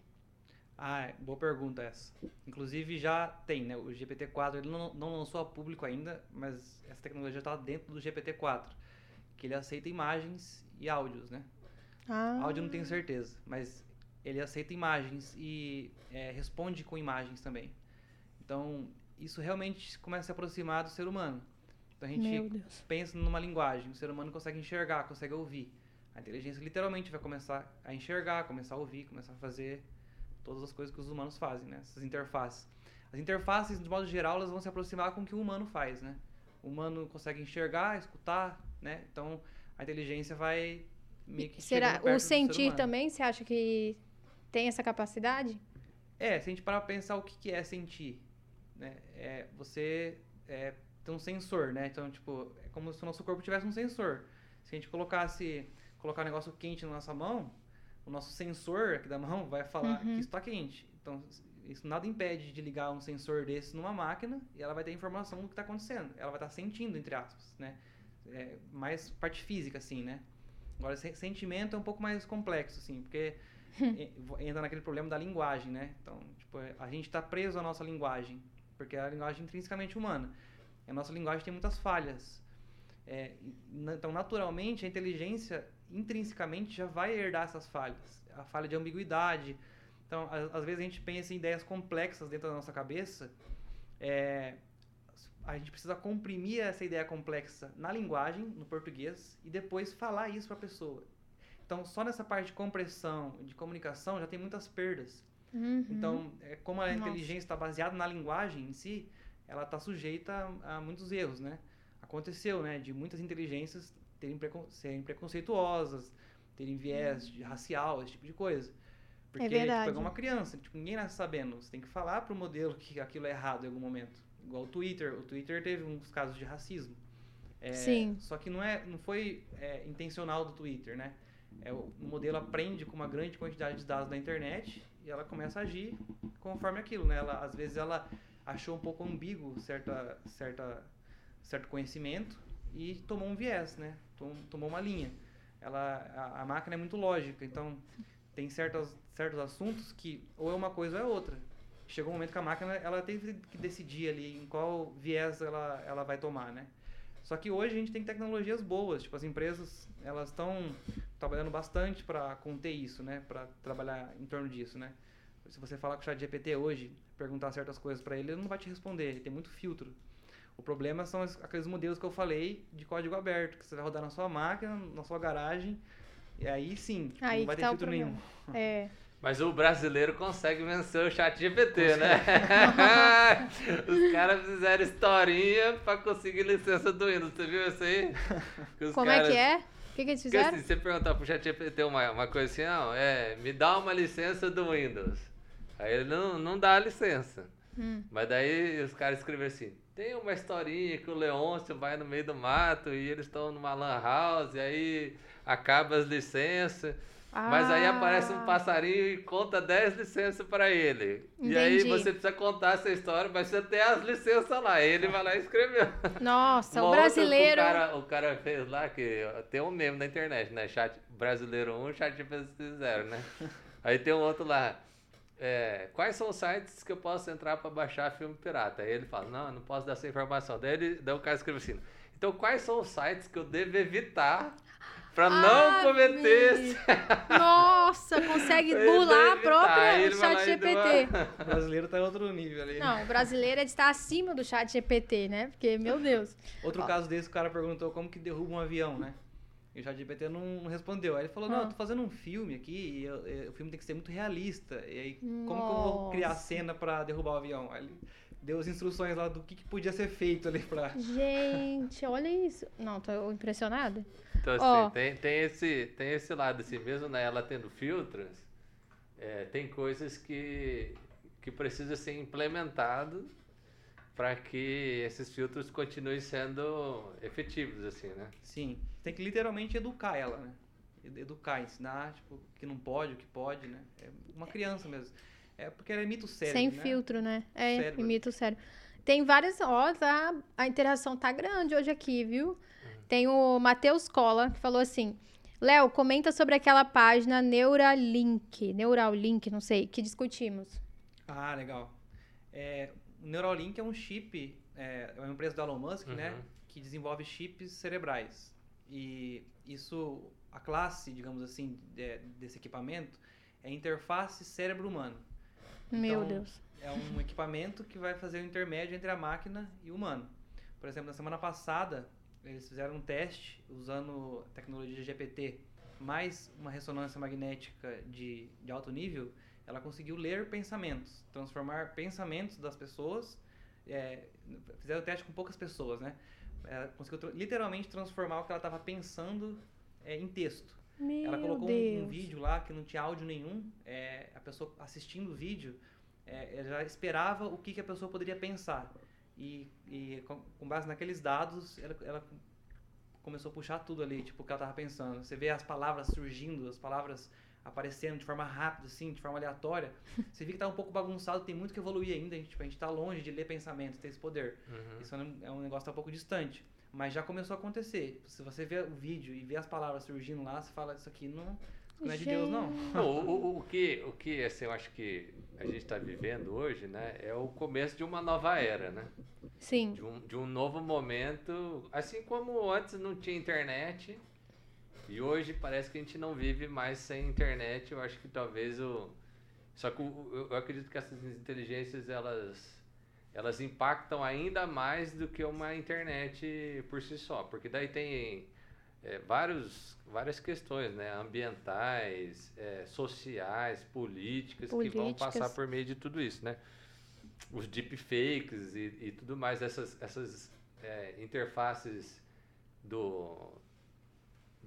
Ah, é, boa pergunta essa. Inclusive já tem, né? O GPT-4 ele não, não lançou a público ainda, mas essa tecnologia está dentro do GPT-4, que ele aceita imagens e áudios, né? Ah. Áudio não tenho certeza, mas ele aceita imagens e é, responde com imagens também. Então isso realmente começa a se aproximar do ser humano. Então a gente pensa numa linguagem, o ser humano consegue enxergar, consegue ouvir. A inteligência literalmente vai começar a enxergar, começar a ouvir, começar a fazer todas as coisas que os humanos fazem, né? Essas interfaces. As interfaces, de modo geral, elas vão se aproximar com o que o humano faz, né? O humano consegue enxergar, escutar, né? Então, a inteligência vai meio que Será o sentir também, você acha que tem essa capacidade? É, se a gente parar pra pensar o que, que é sentir, né? É, você é, tem um sensor, né? Então, tipo, é como se o nosso corpo tivesse um sensor. Se a gente colocasse, colocar um negócio quente na nossa mão, o nosso sensor aqui da mão vai falar uhum. que está quente. Então, isso nada impede de ligar um sensor desse numa máquina e ela vai ter informação do que está acontecendo. Ela vai estar tá sentindo, entre aspas, né? É, mais parte física, assim, né? Agora, sentimento é um pouco mais complexo, assim, porque entra naquele problema da linguagem, né? Então, tipo, a gente está preso à nossa linguagem, porque é a linguagem intrinsecamente humana. A nossa linguagem tem muitas falhas. É, então, naturalmente, a inteligência intrinsecamente já vai herdar essas falhas. A falha de ambiguidade. Então, às, vezes a gente pensa em ideias complexas dentro da nossa cabeça. É, a gente precisa comprimir essa ideia complexa na linguagem, no português, e depois falar isso para a pessoa. Então, só nessa parte de compressão, de comunicação, já tem muitas perdas. Uhum. Então, é, como a Nossa. inteligência está baseada na linguagem em si, ela está sujeita a, a, muitos erros, né? Aconteceu, né, de muitas inteligências terem precon serem preconceituosas, terem viés de racial, esse tipo de coisa. Porque, é verdade. tipo, é uma criança, tipo, ninguém nasce sabendo. Você tem que falar pro modelo que aquilo é errado em algum momento. Igual o Twitter. O Twitter teve uns casos de racismo. É, Sim. Só que não, é, não foi é, intencional do Twitter, né? É, o modelo aprende com uma grande quantidade de dados da internet e ela começa a agir conforme aquilo, né? Ela, às vezes ela achou um pouco ambíguo certa, certa, certo conhecimento e tomou um viés, né? tomou uma linha. Ela, a, a, máquina é muito lógica, então tem certos, certos assuntos que ou é uma coisa ou é outra. Chegou um momento que a máquina ela teve que decidir ali em qual viés ela, ela vai tomar, né? Só que hoje a gente tem tecnologias boas, tipo as empresas elas estão trabalhando bastante para conter isso, né? Para trabalhar em torno disso, né? Se você falar com o chat GPT hoje, perguntar certas coisas para ele, ele não vai te responder, ele tem muito filtro. O problema são aqueles modelos que eu falei de código aberto, que você vai rodar na sua máquina, na sua garagem, e aí sim, aí não vai ter tá filtro nenhum. É. Mas o brasileiro consegue vencer o chat GPT, né? os caras fizeram historinha pra conseguir licença do Windows. Você viu isso aí? Como caras... é que é? O que, que eles fizeram? Porque, assim, você perguntar pro chat GPT uma, uma coisa assim, não, é, me dá uma licença do Windows. Aí ele não, não dá a licença. Hum. Mas daí os caras escreveram assim, tem uma historinha que o Leôncio vai no meio do mato e eles estão numa lan house, e aí acaba as licenças. Ah. Mas aí aparece um ah. passarinho e conta 10 licenças para ele. Entendi. E aí você precisa contar essa história, mas você tem as licenças lá. Ele vai lá e escreveu. Nossa, o brasileiro. O cara, o cara fez lá que tem um meme na internet, né? Chat brasileiro 1, chat 0, né? Aí tem um outro lá é, quais são os sites que eu posso entrar para baixar filme pirata? Aí ele fala, não, eu não posso dar essa informação. Daí, ele, daí o cara escreve assim, então quais são os sites que eu devo evitar Pra não cometer. Nossa, consegue burlar a própria chat GPT. O brasileiro tá em outro nível ali. Não, o brasileiro é de estar acima do chat GPT, né? Porque, meu Deus. Outro Ó. caso desse, o cara perguntou como que derruba um avião, né? E o chat GPT não respondeu. Aí ele falou, não, eu tô fazendo um filme aqui e eu, eu, o filme tem que ser muito realista. E aí, como Nossa. que eu vou criar a cena pra derrubar o avião? Aí ele deu as instruções lá do que, que podia ser feito ali pra... Gente, olha isso. Não, tô impressionada. Então, assim, oh. tem, tem, esse, tem esse lado, assim, mesmo né, ela tendo filtros, é, tem coisas que, que precisam ser implementadas para que esses filtros continuem sendo efetivos, assim, né? Sim, tem que literalmente educar ela, né? Educar, ensinar, tipo, o que não pode, o que pode, né? É uma criança mesmo. É porque ela imita o cérebro, Sem né? filtro, né? É, cérebro. imita o cérebro. Tem várias, ó, tá, a interação tá grande hoje aqui, viu? Tem o Matheus Cola, que falou assim: Léo, comenta sobre aquela página Neuralink, Neuralink, não sei, que discutimos. Ah, legal. É, o Neuralink é um chip, é, é uma empresa do Elon Musk, né, uhum. né, que desenvolve chips cerebrais. E isso, a classe, digamos assim, de, desse equipamento é interface cérebro-humano. Meu então, Deus. É um equipamento que vai fazer o intermédio entre a máquina e o humano. Por exemplo, na semana passada, eles fizeram um teste usando tecnologia GPT mais uma ressonância magnética de, de alto nível, ela conseguiu ler pensamentos, transformar pensamentos das pessoas. É, fizeram o teste com poucas pessoas, né? Ela conseguiu literalmente transformar o que ela estava pensando é, em texto. Meu ela colocou um, um, vídeo lá que não tinha áudio nenhum. É, a pessoa assistindo o vídeo, é, ela já esperava o que, que a pessoa poderia pensar. E, e com, com, base naqueles dados, ela, ela, começou a puxar tudo ali, tipo, o que ela tava pensando. Você vê as palavras surgindo, as palavras aparecendo de forma rápida, assim, de forma aleatória. Você vê que tá um pouco bagunçado, tem muito que evoluir ainda. A gente, tipo, a gente tá longe de ler pensamentos, ter esse poder. Uhum. Isso é um, é um negócio tá um pouco distante. Mas já começou a acontecer. Se você vê o vídeo e vê as palavras surgindo lá, você fala, isso aqui não, não é de Deus, não. não o, o, o, que, o que assim, eu acho que a gente está vivendo hoje, né, é o começo de uma nova era, né? Sim. De um, de um novo momento, assim como antes não tinha internet, e hoje parece que a gente não vive mais sem internet. Eu acho que talvez o. Só que eu, eu acredito que essas inteligências elas elas impactam ainda mais do que uma internet por si só, porque daí tem é, vários, várias questões, né? Ambientais, é, sociais, políticas, políticas, que vão passar por meio de tudo isso, né? Os deepfakes e, e tudo mais, essas, essas é, interfaces do,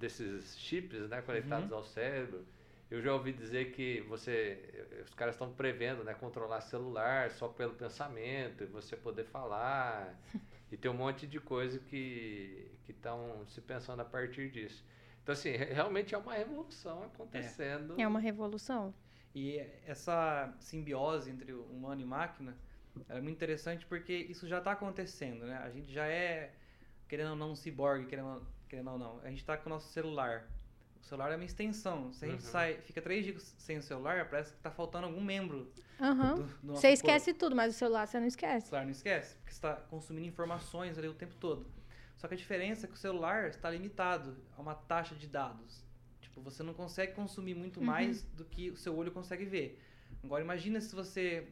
desses chips né, conectados uhum. ao cérebro. Eu já ouvi dizer que você, os caras estão prevendo, né, controlar celular só pelo pensamento, e você poder falar. E tem um monte de coisa que estão se pensando a partir disso. Então, assim, realmente é uma revolução acontecendo. É, é uma revolução. E essa simbiose entre humano e máquina é muito interessante porque isso já está acontecendo, né? A gente já é, querendo ou não, um ciborgue, querendo, querendo ou não. A gente está com o nosso celular. O celular é uma extensão. Se a gente uhum. sai, fica três dias sem o celular, parece que está faltando algum membro. Uhum. Do, do você esquece corpo. tudo, mas o celular você não esquece. O celular não esquece, porque você está consumindo informações ali o tempo todo. Só que a diferença é que o celular está limitado a uma taxa de dados. Tipo, você não consegue consumir muito uhum. mais do que o seu olho consegue ver. Agora, imagina se você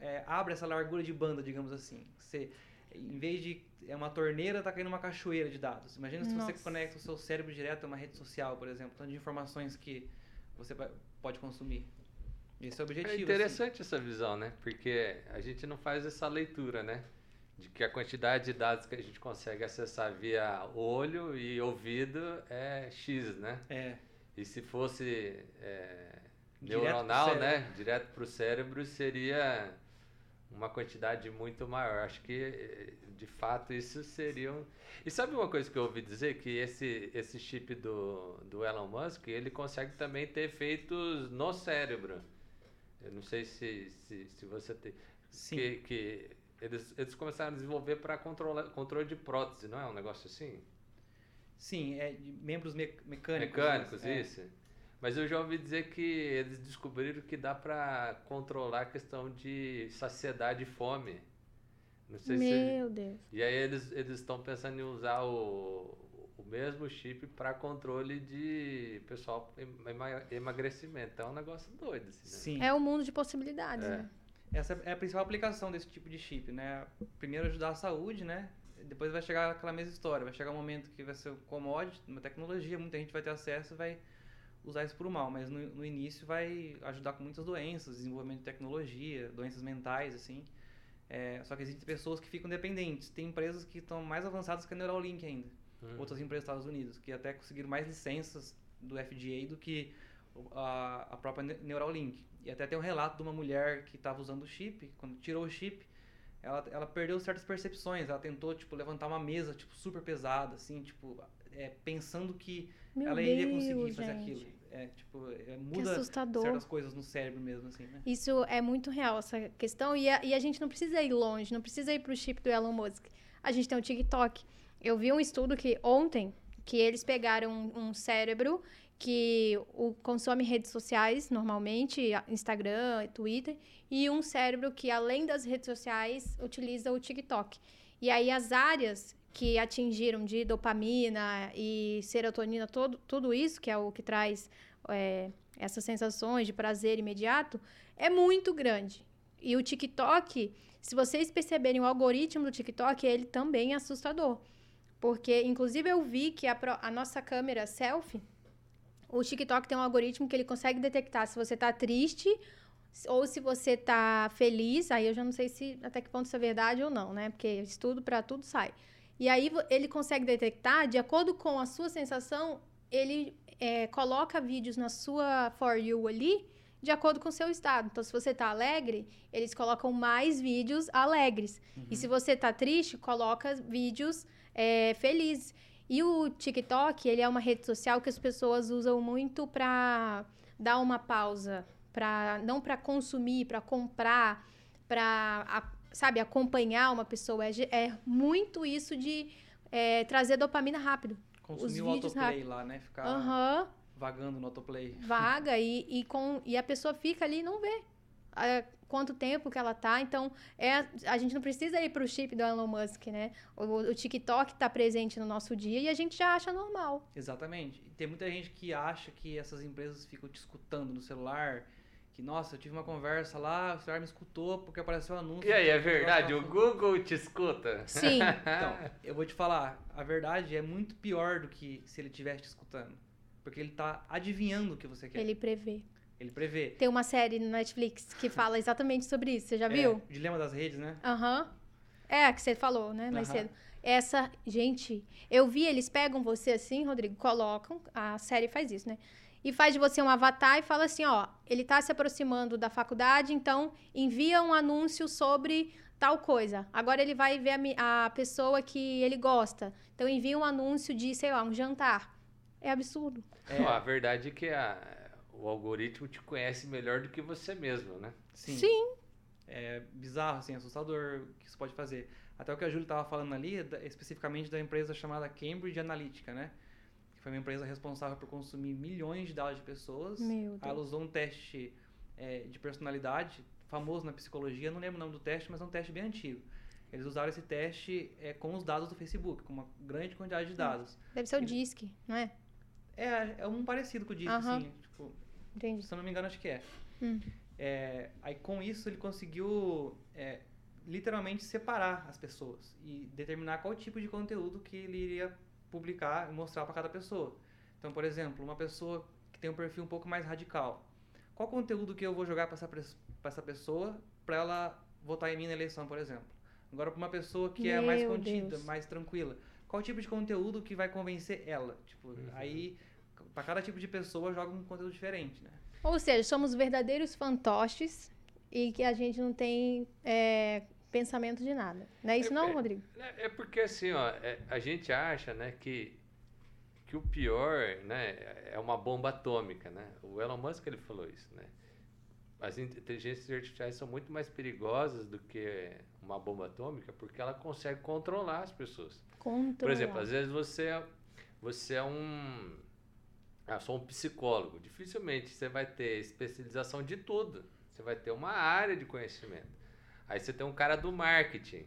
é, abre essa largura de banda, digamos assim. Você, em vez de é uma torneira, está caindo uma cachoeira de dados. Imagina se Nossa. você conecta o seu cérebro direto a uma rede social, por exemplo, tanto de informações que você pode consumir. Esse é o objetivo. É interessante assim. essa visão, né? Porque a gente não faz essa leitura, né? De que a quantidade de dados que a gente consegue acessar via olho e ouvido é X, né? É. E se fosse é, neuronal, né? Direto para o cérebro, seria uma quantidade muito maior. Acho que, de fato, isso seria um... E sabe uma coisa que eu ouvi dizer? Que esse, esse chip do, do Elon Musk, ele consegue também ter efeitos no cérebro. Eu não sei se, se, se você tem... Sim. Que, que eles, eles começaram a desenvolver para controle de prótese, não é um negócio assim? Sim, é de membros me mecânicos. Mecânicos, né? isso. É. Mas eu já ouvi dizer que eles descobriram que dá para controlar a questão de saciedade e fome. Não sei Meu se... Deus. E aí eles eles estão pensando em usar o, o mesmo chip para controle de pessoal emagrecimento. É um negócio doido. Assim, né? Sim. É um mundo de possibilidades, é. né? Essa é a principal aplicação desse tipo de chip, né? Primeiro ajudar a saúde, né? Depois vai chegar aquela mesma história. Vai chegar um momento que vai ser um commodity, uma tecnologia, muita gente vai ter acesso e vai usar isso para o mal. Mas no, no início vai ajudar com muitas doenças, desenvolvimento de tecnologia, doenças mentais, assim. É, só que existem pessoas que ficam dependentes. Tem empresas que estão mais avançadas que a Neuralink ainda. Hum. Outras empresas dos Estados Unidos, que até conseguiram mais licenças do FDA do que a, a própria Neuralink. E até tem um relato de uma mulher que estava usando o chip, quando tirou o chip, ela, ela perdeu certas percepções. Ela tentou, tipo, levantar uma mesa, tipo, super pesada, assim, tipo, é, pensando que Meu ela Deus, iria conseguir fazer gente. aquilo. É, tipo, é, muda certas coisas no cérebro mesmo, assim, né? Isso é muito real, essa questão. E a, e a gente não precisa ir longe, não precisa ir para o chip do Elon Musk. A gente tem o TikTok. Eu vi um estudo que ontem, que eles pegaram um, um cérebro que o, consome redes sociais, normalmente, Instagram, Twitter, e um cérebro que, além das redes sociais, utiliza o TikTok. E aí as áreas que atingiram de dopamina e serotonina, todo, tudo isso, que é o que traz é, essas sensações de prazer imediato, é muito grande. E o TikTok, se vocês perceberem o algoritmo do TikTok, ele também é assustador. Porque, inclusive, eu vi que a, a nossa câmera selfie, o TikTok tem um algoritmo que ele consegue detectar se você está triste ou se você está feliz. Aí eu já não sei se até que ponto isso é verdade ou não, né? Porque estudo para tudo sai. E aí ele consegue detectar, de acordo com a sua sensação, ele é, coloca vídeos na sua For You ali, de acordo com o seu estado. Então, se você está alegre, eles colocam mais vídeos alegres. Uhum. E se você está triste, coloca vídeos é, felizes. E o TikTok, ele é uma rede social que as pessoas usam muito para dar uma pausa, para não para consumir, para comprar, para sabe acompanhar uma pessoa. É, é muito isso de é, trazer dopamina rápido. Consumir Os o autoplay rápido. lá, né? Ficar uhum. vagando no autoplay. Vaga e, e, com, e a pessoa fica ali e não vê quanto tempo que ela tá. Então, é, a gente não precisa ir para o chip do Elon Musk, né? O, o TikTok está presente no nosso dia e a gente já acha normal. Exatamente. Tem muita gente que acha que essas empresas ficam te escutando no celular. Que, nossa, eu tive uma conversa lá, o celular me escutou porque apareceu um anúncio. E aí, é verdade? O Google te escuta? Sim. então, eu vou te falar, a verdade é muito pior do que se ele estivesse te escutando. Porque ele está adivinhando o que você quer. Ele prevê. Ele prevê. Tem uma série no Netflix que fala exatamente sobre isso. Você já é, viu? Dilema das redes, né? Aham. Uhum. É, a que você falou, né? Mais uhum. cedo. Essa, gente, eu vi, eles pegam você assim, Rodrigo, colocam, a série faz isso, né? E faz de você um avatar e fala assim, ó, ele tá se aproximando da faculdade, então envia um anúncio sobre tal coisa. Agora ele vai ver a, a pessoa que ele gosta. Então envia um anúncio de, sei lá, um jantar. É absurdo. É, a verdade é que a, o algoritmo te conhece melhor do que você mesmo, né? Sim. Sim. É bizarro, assim, assustador o que isso pode fazer. Até o que a Júlia estava falando ali, especificamente da empresa chamada Cambridge Analytica, né? Foi uma empresa responsável por consumir milhões de dados de pessoas. Ela usou um teste é, de personalidade, famoso na psicologia, não lembro o nome do teste, mas é um teste bem antigo. Eles usaram esse teste é, com os dados do Facebook, com uma grande quantidade de hum. dados. Deve ser o DISC, não é? É, é um parecido com o DISC, uh -huh. assim. Tipo, Entendi. Se eu não me engano, acho que é. Hum. é aí com isso ele conseguiu é, literalmente separar as pessoas e determinar qual tipo de conteúdo que ele iria publicar e mostrar para cada pessoa. Então, por exemplo, uma pessoa que tem um perfil um pouco mais radical. Qual conteúdo que eu vou jogar para essa, essa pessoa para ela votar em mim na eleição, por exemplo? Agora, para uma pessoa que é Meu é mais contida, Deus. mais tranquila, qual tipo de conteúdo que vai convencer ela? Tipo, uhum. aí para cada tipo de pessoa joga um conteúdo diferente, né? Ou seja, somos verdadeiros fantoches e que a gente não tem é, pensamento de nada. Não é isso é, não, é, Rodrigo? É, é porque assim, ó, é, a gente acha, né, que que o pior, né, é uma bomba atômica, né? O Elon Musk ele falou isso, né? As inteligências artificiais são muito mais perigosas do que uma bomba atômica porque ela consegue controlar as pessoas. Controlar. Por exemplo, às vezes você você é um ah, sou um psicólogo. Dificilmente você vai ter especialização de tudo. Você vai ter uma área de conhecimento. Aí você tem um cara do marketing.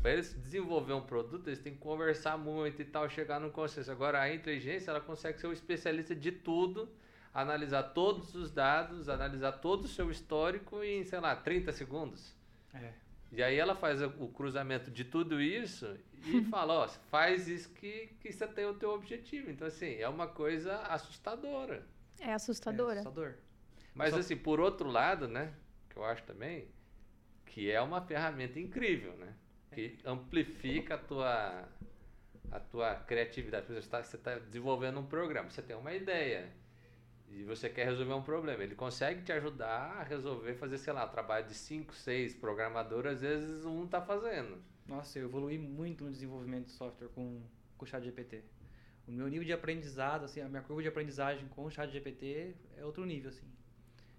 para eles desenvolver um produto, eles têm que conversar muito e tal, chegar num consenso. Agora, a inteligência, ela consegue ser um especialista de tudo, analisar todos os dados, analisar todo o seu histórico em, sei lá, 30 segundos. É. E aí ela faz o cruzamento de tudo isso e fala, ó, faz isso que, que você tem o teu objetivo. Então, assim, é uma coisa assustadora. É assustadora. É assustador. Mas, Só... assim, por outro lado, né, que eu acho também, que é uma ferramenta incrível, né? Que amplifica a tua, a tua criatividade. Você está tá desenvolvendo um programa, você tem uma ideia e você quer resolver um problema. Ele consegue te ajudar a resolver, fazer, sei lá, um trabalho de 5, 6 programadores, às vezes um está fazendo. Nossa, eu evolui muito no desenvolvimento de software com, com o chat GPT. O meu nível de aprendizado, assim, a minha curva de aprendizagem com o chat GPT é outro nível, assim.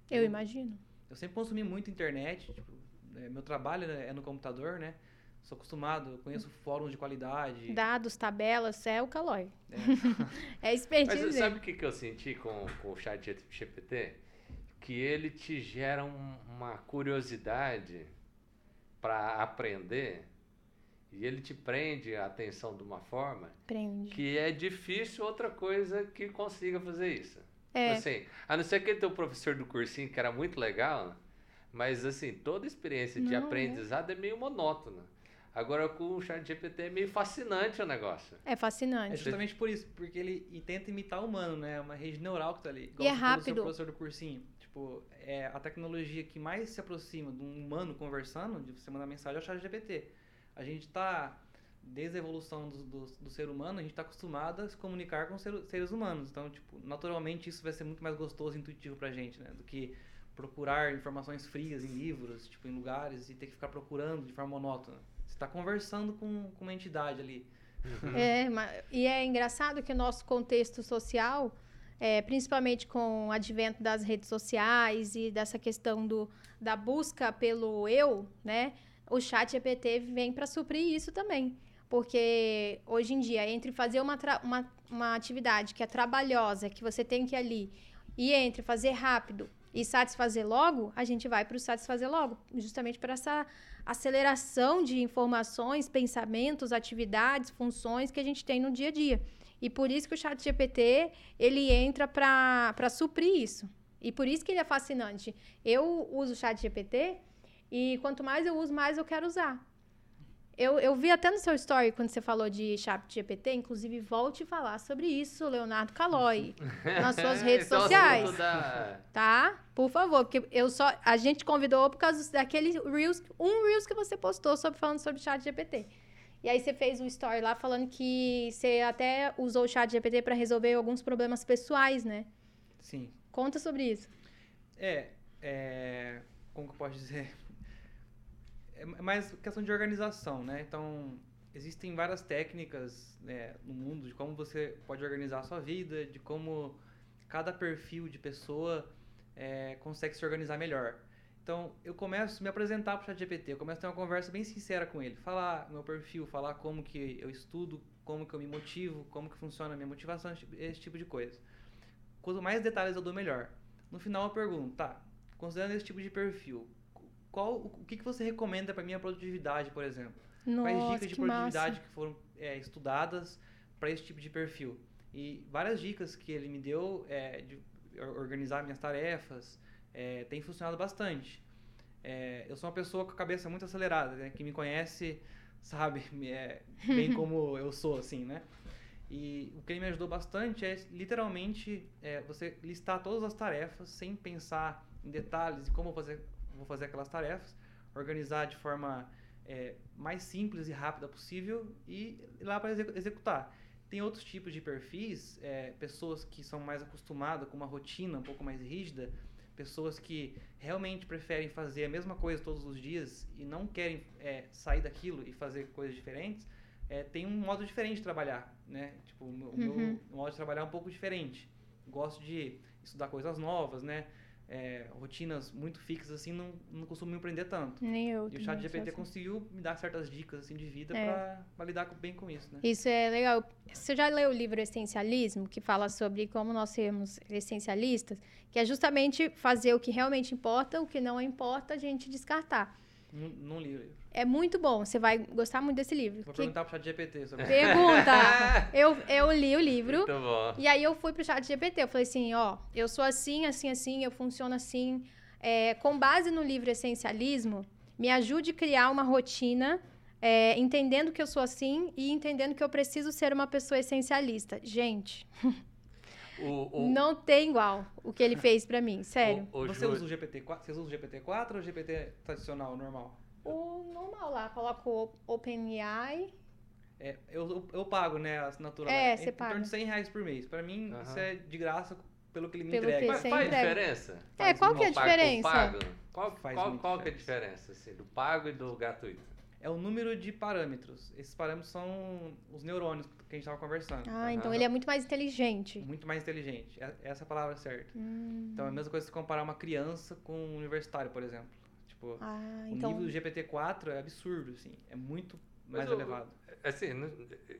Eu, eu imagino. Eu sempre consumi muito internet, tipo, é, meu trabalho é no computador, né? Sou acostumado, eu conheço fóruns de qualidade. Dados, tabelas, é o Calói. É, é expertise. Mas sabe o que, que eu senti com, com o chat GPT? Que ele te gera um, uma curiosidade para aprender e ele te prende a atenção de uma forma prende. que é difícil outra coisa que consiga fazer isso. É. Assim, a não ser que ele teu professor do cursinho, que era muito legal, mas assim, toda experiência de não, é. aprendizado é. é meio monótona. Agora com o chat GPT é meio fascinante o negócio. É fascinante. É justamente por isso, porque ele tenta imitar o humano, né? É uma rede neural que tá ali. Igual e é rápido. O professor do cursinho. Tipo, é a tecnologia que mais se aproxima de um humano conversando, de você mandar mensagem, é o chat GPT. A gente tá, desde a evolução do, do, do ser humano, a gente está acostumado a se comunicar com ser, seres humanos. Então, tipo, naturalmente isso vai ser muito mais gostoso e intuitivo pra gente, né? Do que procurar informações frias em livros, tipo, em lugares e ter que ficar procurando de forma monótona está conversando com, com uma entidade ali. É, e é engraçado que o nosso contexto social, é, principalmente com o advento das redes sociais e dessa questão do, da busca pelo eu, né? O chat GPT vem para suprir isso também. Porque hoje em dia, entre fazer uma, uma, uma atividade que é trabalhosa, que você tem que ir ali, e entre fazer rápido e satisfazer logo, a gente vai para o satisfazer logo, justamente para essa aceleração de informações, pensamentos, atividades, funções que a gente tem no dia a dia. E por isso que o chat GPT, ele entra para suprir isso. E por isso que ele é fascinante. Eu uso o chat GPT e quanto mais eu uso, mais eu quero usar. Eu, eu vi até no seu story, quando você falou de chat GPT, inclusive volte falar sobre isso, Leonardo Calói, nas suas redes então, sociais. Da... Tá? Por favor, porque eu só. A gente convidou por causa daquele Reels, um Reels que você postou sobre, falando sobre chat GPT. E aí você fez um story lá falando que você até usou o chat GPT para resolver alguns problemas pessoais, né? Sim. Conta sobre isso. É, é como que eu posso dizer? É mais questão de organização, né? Então, existem várias técnicas né, no mundo de como você pode organizar a sua vida, de como cada perfil de pessoa é, consegue se organizar melhor. Então, eu começo a me apresentar para o ChatGPT, eu começo a ter uma conversa bem sincera com ele, falar meu perfil, falar como que eu estudo, como que eu me motivo, como que funciona a minha motivação, esse tipo de coisa. Quanto mais detalhes eu dou, melhor. No final eu pergunto, tá, considerando esse tipo de perfil, qual, o que, que você recomenda para minha produtividade, por exemplo? Nossa, Quais dicas de produtividade massa. que foram é, estudadas para esse tipo de perfil? E várias dicas que ele me deu é, de organizar minhas tarefas é, tem funcionado bastante. É, eu sou uma pessoa com a cabeça muito acelerada, né? Quem me conhece sabe é, bem como eu sou, assim, né? E o que ele me ajudou bastante é literalmente é, você listar todas as tarefas sem pensar em detalhes e como fazer vou fazer aquelas tarefas, organizar de forma é, mais simples e rápida possível e ir lá para executar. Tem outros tipos de perfis, é, pessoas que são mais acostumadas com uma rotina um pouco mais rígida, pessoas que realmente preferem fazer a mesma coisa todos os dias e não querem é, sair daquilo e fazer coisas diferentes, é, tem um modo diferente de trabalhar, né? Tipo, o meu, uhum. meu modo de trabalhar é um pouco diferente. Gosto de estudar coisas novas, né? É, rotinas muito fixas, assim, não, não costumo me empreender tanto. Nem eu. E o chat GPT assim. conseguiu me dar certas dicas, assim, de vida é. para lidar bem com isso, né? Isso é legal. Você já leu o livro Essencialismo, que fala sobre como nós sermos essencialistas? Que é justamente fazer o que realmente importa, o que não importa, a gente descartar. Não, li o livro. É muito bom, você vai gostar muito desse livro. Vou que... perguntar pro chat GPT sobre Pergunta! eu, eu li o livro. Muito bom. E aí eu fui pro chat GPT. Eu falei assim, ó, eu sou assim, assim, assim, eu funciono assim. É, com base no livro Essencialismo, me ajude a criar uma rotina é, entendendo que eu sou assim e entendendo que eu preciso ser uma pessoa essencialista. Gente, o, o... não tem igual o que ele fez para mim, sério. O, Você usa o GPT-4? Você usa o GPT-4 ou o GPT tradicional, normal? O normal lá, coloco o OpenAI. É, eu, eu, pago, né, a assinatura. É, você paga. Em torno de 100 reais por mês. Para mim, uhum. isso é de graça pelo que ele me pelo entrega. Mas faz entrega. diferença? É, qual que é a diferença? Pago, qual, faz qual, qual que é a diferença assim, do pago e do gratuito? É o número de parâmetros. Esses parâmetros são os neurônios que a gente estava conversando. Ah, então ele é muito mais inteligente. Muito mais inteligente. É, essa é a palavra certa. Hum. Então é a mesma coisa se comparar uma criança com um universitário, por exemplo. Tipo, ah, então... o nível do GPT-4 é absurdo, assim. É muito mais eu, elevado. Assim,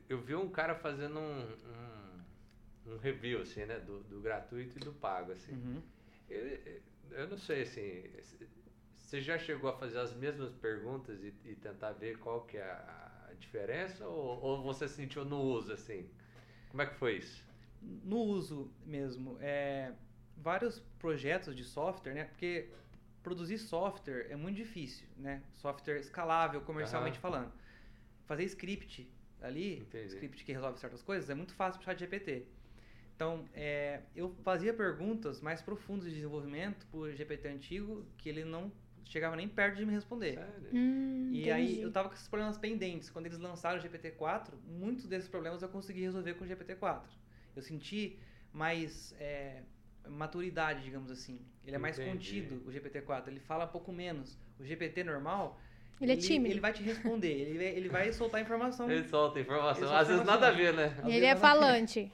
eu vi um cara fazendo um, um, um review, assim, né? Do, do, gratuito e do pago, assim. Uhum. Ele, eu não sei, assim... Você já chegou a fazer as mesmas perguntas e, e tentar ver qual que é a, a diferença? Ou, ou, você sentiu no uso, assim? Como é que foi isso? No uso mesmo. É, vários projetos de software, né? Porque produzir software é muito difícil, né? Software escalável, comercialmente uhum. falando. Fazer script ali, Entendi. script que resolve certas coisas, é muito fácil puxar de GPT. Então, é, eu fazia perguntas mais profundas de desenvolvimento para o GPT antigo que ele não chegava nem perto de me responder. Sério? Hum, e entendi. aí eu tava com esses problemas pendentes. Quando eles lançaram o GPT-4, muitos desses problemas eu consegui resolver com o GPT-4. Eu senti mais é, maturidade, digamos assim. Ele é mais contido, o GPT-4. Ele fala um pouco menos. O GPT normal... Ele, é tímido. Ele vai te responder, ele, ele vai soltar informação. Ele solta informação. Ele solta Às vezes nada a ver, né? ele é falante.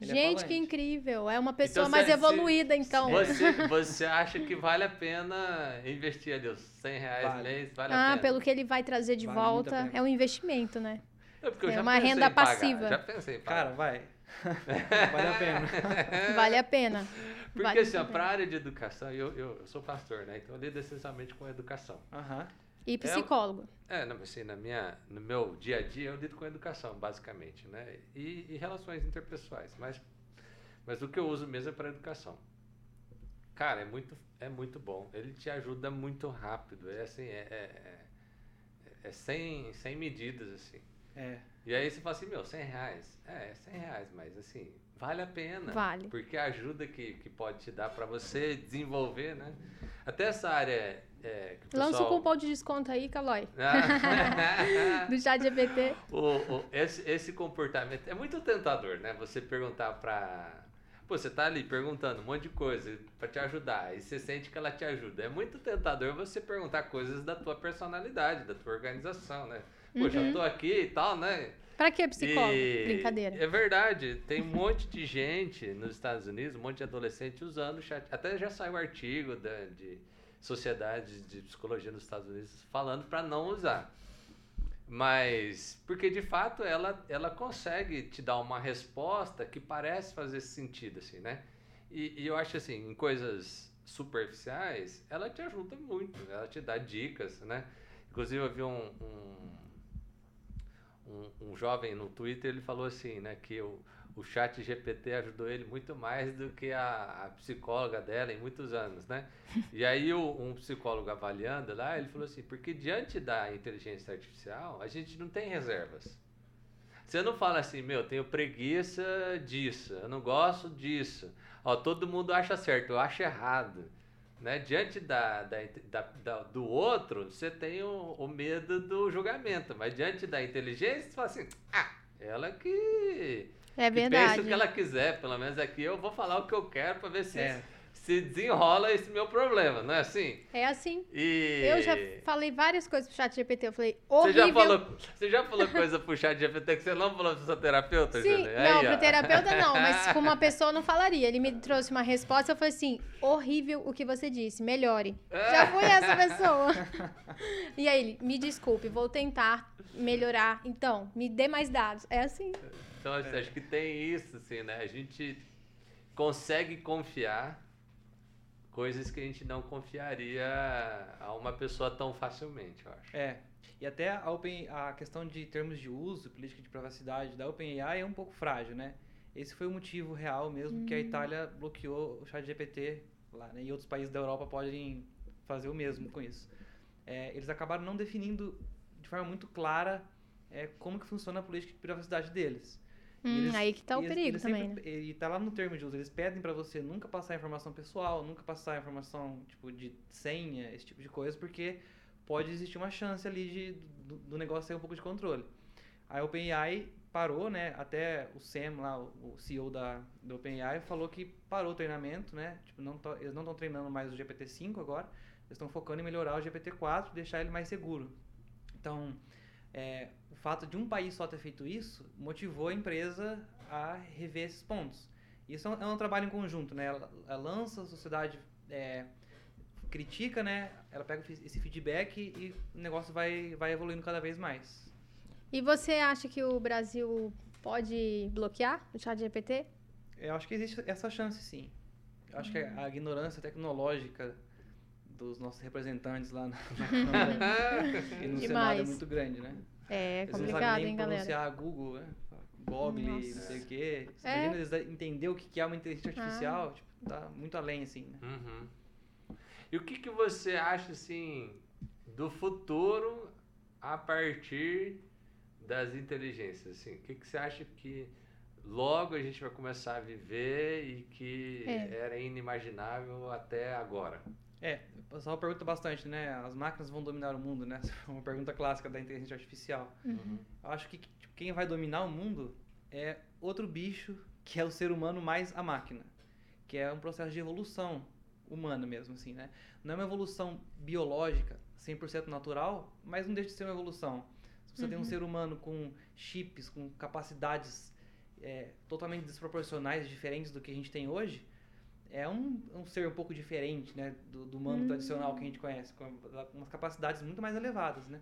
Ele é Gente, é que incrível. É uma pessoa então, mais se, evoluída, então. Você, você acha que vale a pena investir ali os 100 reais vale. mês? Vale ah, a pena. pelo que ele vai trazer de vale volta. É um investimento, né? É, é uma renda passiva. Já pensei em pagar. Cara, vai. vale a pena. Vale a pena. Porque vale assim, para a área de educação, eu, eu, eu, sou pastor, né? Então eu lido essencialmente com educação. Aham. E psicólogo. É, não, assim, na minha, no meu dia a dia eu lido com educação, basicamente, né? E, e relações interpessoais. Mas mas o que eu uso mesmo é para educação. Cara, é muito, é muito bom. Ele te ajuda muito rápido. É assim, é, é, é, é sem, sem medidas, assim. É. E aí você fala assim, meu, 100 reais. É, 100 reais, mas assim, vale a pena. Vale. Porque a ajuda que, que pode te dar para você desenvolver, né? Até essa área é, pessoal... Lança o cupom de desconto aí, Calói. Do chat GPT. O, o, esse, esse comportamento é muito tentador, né? Você perguntar para Pô, você tá ali perguntando um monte de coisa para te ajudar e você sente que ela te ajuda. É muito tentador você perguntar coisas da tua personalidade, da tua organização, né? Pô, uhum. já tô aqui e tal, né? Pra que psicólogo? E Brincadeira. É verdade. Tem um monte de gente nos Estados Unidos, um monte de adolescente usando chat. Até já saiu um artigo da, de sociedades de psicologia nos Estados Unidos falando para não usar. Mas, porque de fato ela, ela consegue te dar uma resposta que parece fazer sentido, assim, né? E, e eu acho assim, em coisas superficiais, ela te ajuda muito, ela te dá dicas, né? Inclusive eu vi um, um, um, um jovem no Twitter, ele falou assim, né, que o, o chat GPT ajudou ele muito mais do que a, a psicóloga dela em muitos anos, né? E aí o, um psicólogo avaliando lá, ele falou assim, porque diante da inteligência artificial, a gente não tem reservas. Você não fala assim, meu, tenho preguiça disso, eu não gosto disso. Ó, todo mundo acha certo, eu acho errado. Né? Diante da, da, da, da do outro, você tem o, o, medo do julgamento. Mas diante da inteligência, você fala assim, ah, ela que é verdade. Pensa o que ela quiser, pelo menos aqui eu vou falar o que eu quero para ver se, é. Se desenrola esse meu problema, não é assim? É assim. E... Eu já falei várias coisas pro chat GPT, eu falei, horrível. Você já falou, você já falou coisa pro chat GPT que você não falou pro seu terapeuta, Sim, não, pro terapeuta não, mas com uma pessoa não falaria. Ele me trouxe uma resposta, eu falei assim, horrível o que você disse, melhore. Já fui essa pessoa. e aí ele, me desculpe, vou tentar melhorar. Então, me dê mais dados. É assim. Então, acho que tem isso, assim, né? A gente consegue confiar coisas que a gente não confiaria a uma pessoa tão facilmente, eu acho. É. E até a, Open, a questão de termos de uso, política de privacidade da OpenAI é um pouco frágil, né? Esse foi o motivo real mesmo que a hum. Itália bloqueou o chat GPT lá, né? E outros países da Europa podem fazer o mesmo com isso. É, eles acabaram não definindo de forma muito clara é, como que funciona a política de privacidade deles. Hum, eles, aí que está o perigo eles também, sempre, né? E tá lá no termo de uso, eles pedem para você nunca passar informação pessoal, nunca passar informação tipo de senha, esse tipo de coisa, porque pode existir uma chance ali de, do, do negócio ter um pouco de controle. A OpenAI parou, né? Até o Sam lá, o CEO da do OpenAI falou que parou o treinamento, né? Tipo, não tô, eles não estão treinando mais o GPT-5 agora, eles estão focando em melhorar o GPT-4, deixar ele mais seguro. Então, é, o fato de um país só ter feito isso motivou a empresa a rever esses pontos. Isso é um, é um trabalho em conjunto, né? Ela, ela lança, a sociedade é, critica, né? Ela pega esse feedback e o negócio vai, vai evoluindo cada vez mais. E você acha que o Brasil pode bloquear o chat GPT? Eu acho que existe essa chance, sim. Eu acho que a, a ignorância tecnológica dos nossos representantes lá na, Câmara e no Senado é muito grande, né? É eles complicado, hein, galera? pronunciar Google, né? Google, não sei o quê. Você é. imagina eles entender o que é uma inteligência artificial, ah. tipo, tá muito além, assim, né? Uhum. E o que, que você acha, assim, do futuro a partir das inteligências, assim? O que, que você acha que logo a gente vai começar a viver e que é. era inimaginável até agora? É, o pessoal pergunta bastante, né? As máquinas vão dominar o mundo, né? é uma pergunta clássica da inteligência artificial. Uhum. Eu acho que tipo, quem vai dominar o mundo é outro bicho que é o ser humano mais a máquina, que é um processo de evolução humana mesmo, assim, né? Não é uma evolução biológica, 100% natural, mas não deixa de ser uma evolução. Se você uhum. tem um uhum. ser humano com chips, com capacidades é, totalmente desproporcionais, diferentes do que a gente tem hoje, é um, um ser um pouco diferente, né, do, do humano hum. tradicional que a gente conhece, com umas capacidades muito mais elevadas, né.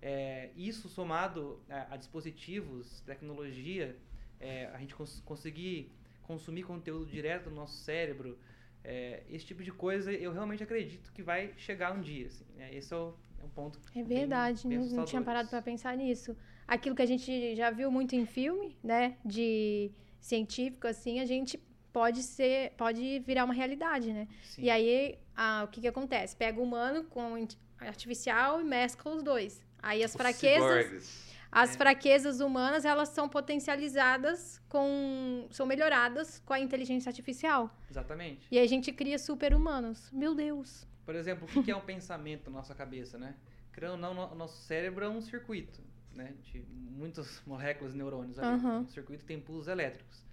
É, isso somado a, a, dispositivos, tecnologia, é, a gente cons conseguir consumir conteúdo direto do nosso cérebro, é, esse tipo de coisa eu realmente acredito que vai chegar um dia. Assim, né? Esse é, o, é um ponto. É verdade, bem, bem não, não tinha parado para pensar nisso. Aquilo que a gente já viu muito em filme, né, de científico, assim, a gente pode ser, pode virar uma realidade, né? Sim. E aí, a, o que que acontece? Pega o humano com artificial e mescla os dois. Aí as os fraquezas, ciborgues. as é. fraquezas humanas, elas são potencializadas com, são melhoradas com a inteligência artificial. Exatamente. E a gente cria super-humanos. Meu Deus. Por exemplo, o que é um pensamento na nossa cabeça, né? Criando não, o nosso cérebro é um circuito, né? De muitas moléculas e neurônios ali. Uhum. Um circuito tem pulsos elétricos.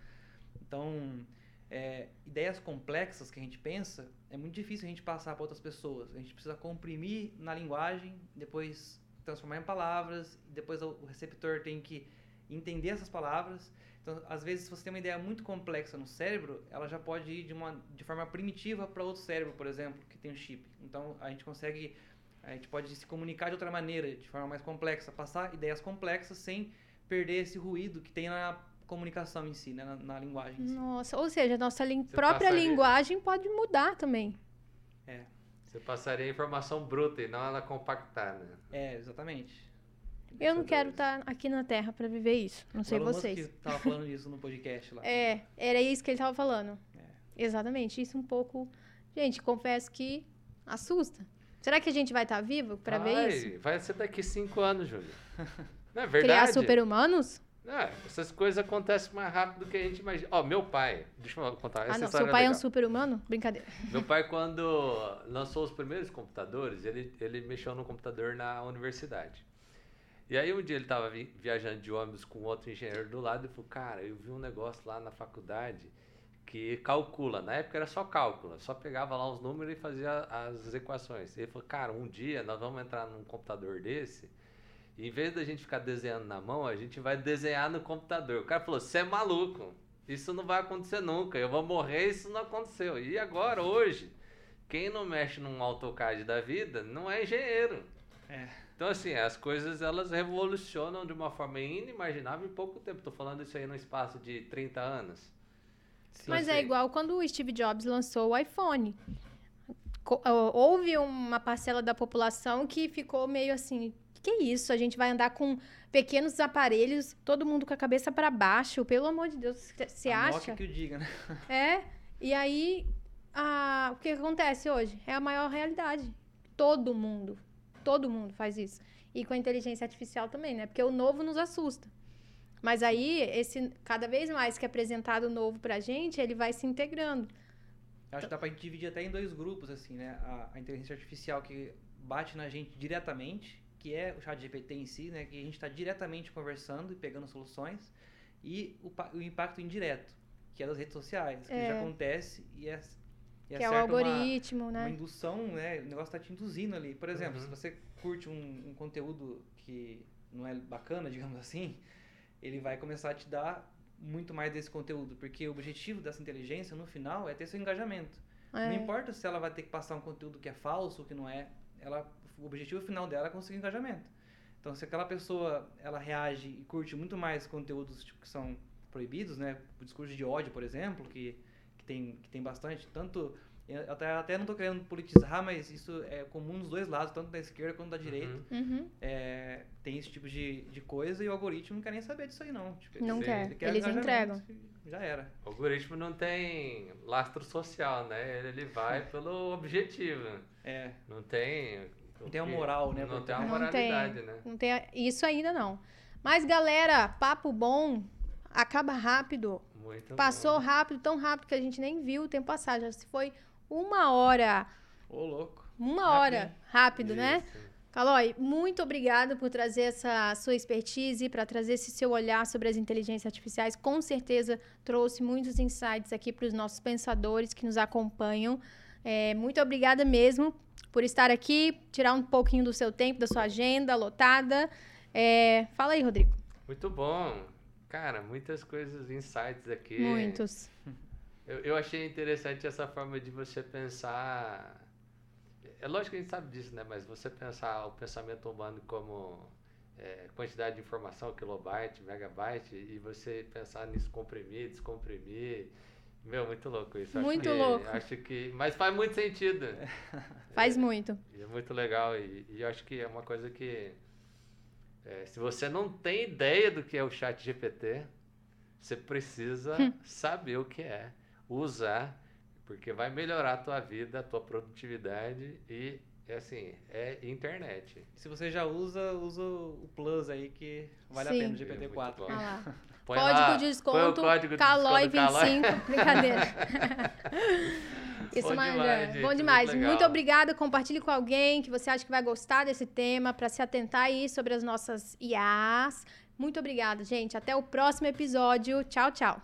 Então, é, ideias complexas que a gente pensa, é muito difícil a gente passar para outras pessoas. A gente precisa comprimir na linguagem, depois transformar em palavras, depois o receptor tem que entender essas palavras. Então, às vezes, se você tem uma ideia muito complexa no cérebro, ela já pode ir de, uma, de forma primitiva para outro cérebro, por exemplo, que tem um chip. Então, a gente consegue, a gente pode se comunicar de outra maneira, de forma mais complexa, passar ideias complexas sem perder esse ruído que tem na comunicação em si, né? na, na linguagem. Nossa, ou seja, a nossa própria passaria... linguagem pode mudar também. É. Você passaria a informação bruta e não ela compactada. É, exatamente. Eu não quero estar tá aqui na Terra para viver isso. Não sei vocês. Que tava falando isso no podcast lá. É, era isso que ele tava falando. É. Exatamente. Isso um pouco. Gente, confesso que assusta. Será que a gente vai estar tá vivo para ver isso? Vai ser daqui cinco anos, Júlio. Não é verdade? Criar super-humanos? É, essas coisas acontecem mais rápido do que a gente imagina. Ó, oh, meu pai, deixa eu contar essa ah, não, seu pai é, é um super-humano? Brincadeira. Meu pai, quando lançou os primeiros computadores, ele, ele mexeu no computador na universidade. E aí um dia ele estava viajando de ônibus com outro engenheiro do lado e falou, cara, eu vi um negócio lá na faculdade que calcula. Na época era só cálculo, só pegava lá os números e fazia as equações. Ele falou, cara, um dia nós vamos entrar num computador desse em vez da gente ficar desenhando na mão, a gente vai desenhar no computador. O cara falou: você é maluco. Isso não vai acontecer nunca. Eu vou morrer isso não aconteceu. E agora, hoje, quem não mexe num AutoCAD da vida não é engenheiro. É. Então, assim, as coisas elas revolucionam de uma forma inimaginável em pouco tempo. Estou falando isso aí no espaço de 30 anos. Sim, Mas é igual quando o Steve Jobs lançou o iPhone. houve uma parcela da população que ficou meio assim, que é isso? A gente vai andar com pequenos aparelhos, todo mundo com a cabeça para baixo, pelo amor de Deus, você acha? que o diga, né? É. E aí, a, o que acontece hoje? É a maior realidade. Todo mundo, todo mundo faz isso. E com a inteligência artificial também, né? Porque o novo nos assusta. Mas aí, esse cada vez mais que é apresentado novo pra gente, ele vai se integrando. Acho que dá pra dividir até em dois grupos, assim, né? A, a inteligência artificial que bate na gente diretamente, que é o chat GPT em si, né? Que a gente está diretamente conversando e pegando soluções. E o, o, impacto indireto, que é das redes sociais, que é. já acontece e é e que é o algoritmo, uma, né? Uma indução, né? O negócio está te induzindo ali. Por exemplo, uhum. se você curte um, um, conteúdo que não é bacana, digamos assim, ele vai começar a te dar muito mais desse conteúdo, porque o objetivo dessa inteligência, no final, é ter seu engajamento. É. Não importa se ela vai ter que passar um conteúdo que é falso ou que não é, ela, o objetivo final dela é conseguir engajamento. Então, se aquela pessoa ela reage e curte muito mais conteúdos tipo, que são proibidos, né, o discurso de ódio, por exemplo, que, que, tem, que tem bastante, tanto eu até, até não estou querendo politizar, mas isso é comum nos dois lados, tanto da esquerda quanto da direita. Uhum. uhum. É, tem esse tipo de, de coisa e o algoritmo não quer nem saber disso aí, não. Tipo, não quer. Ele quer Eles entregam. Já era. O algoritmo não tem lastro social, né? Ele, ele vai pelo objetivo. É. Não tem. Não tem a moral, né? Não tem a moralidade, não tem, né? Não tem isso ainda não. Mas, galera, papo bom acaba rápido. Muito Passou bom. rápido, tão rápido que a gente nem viu o tempo passar. Já se foi uma hora. Ô, louco. Uma hora. Rápido, né? Isso. né? Calói, muito obrigada por trazer essa sua expertise, para trazer esse seu olhar sobre as inteligências artificiais. Com certeza trouxe muitos insights aqui para os nossos pensadores que nos acompanham. É, muito obrigada mesmo por estar aqui, tirar um pouquinho do seu tempo, da sua agenda lotada. É, fala aí, Rodrigo. Muito bom. Cara, muitas coisas, insights aqui. Muitos. Eu, eu achei interessante essa forma de você pensar. É lógico que a gente sabe disso, né? Mas você pensar o pensamento humano como é, quantidade de informação, kilobyte, megabyte, e você pensar nisso comprimir, descomprimir. Meu, muito louco isso. Muito acho que, louco. Acho que. Mas faz muito sentido. faz é, muito. É muito legal. E, e acho que é uma coisa que. É, se você não tem ideia do que é o chat GPT, você precisa hum. saber o que é usar, porque vai melhorar a tua vida, a tua produtividade e é assim, é internet. Se você já usa, usa o Plus aí que vale Sim. a pena, o GPT-4. Ah código lá, de desconto, Calói25, brincadeira. Isso, bom demais, gente, bom demais. Muito, muito obrigada. Compartilhe com alguém que você acha que vai gostar desse tema, para se atentar aí sobre as nossas IAs. Muito obrigada, gente. Até o próximo episódio. Tchau, tchau.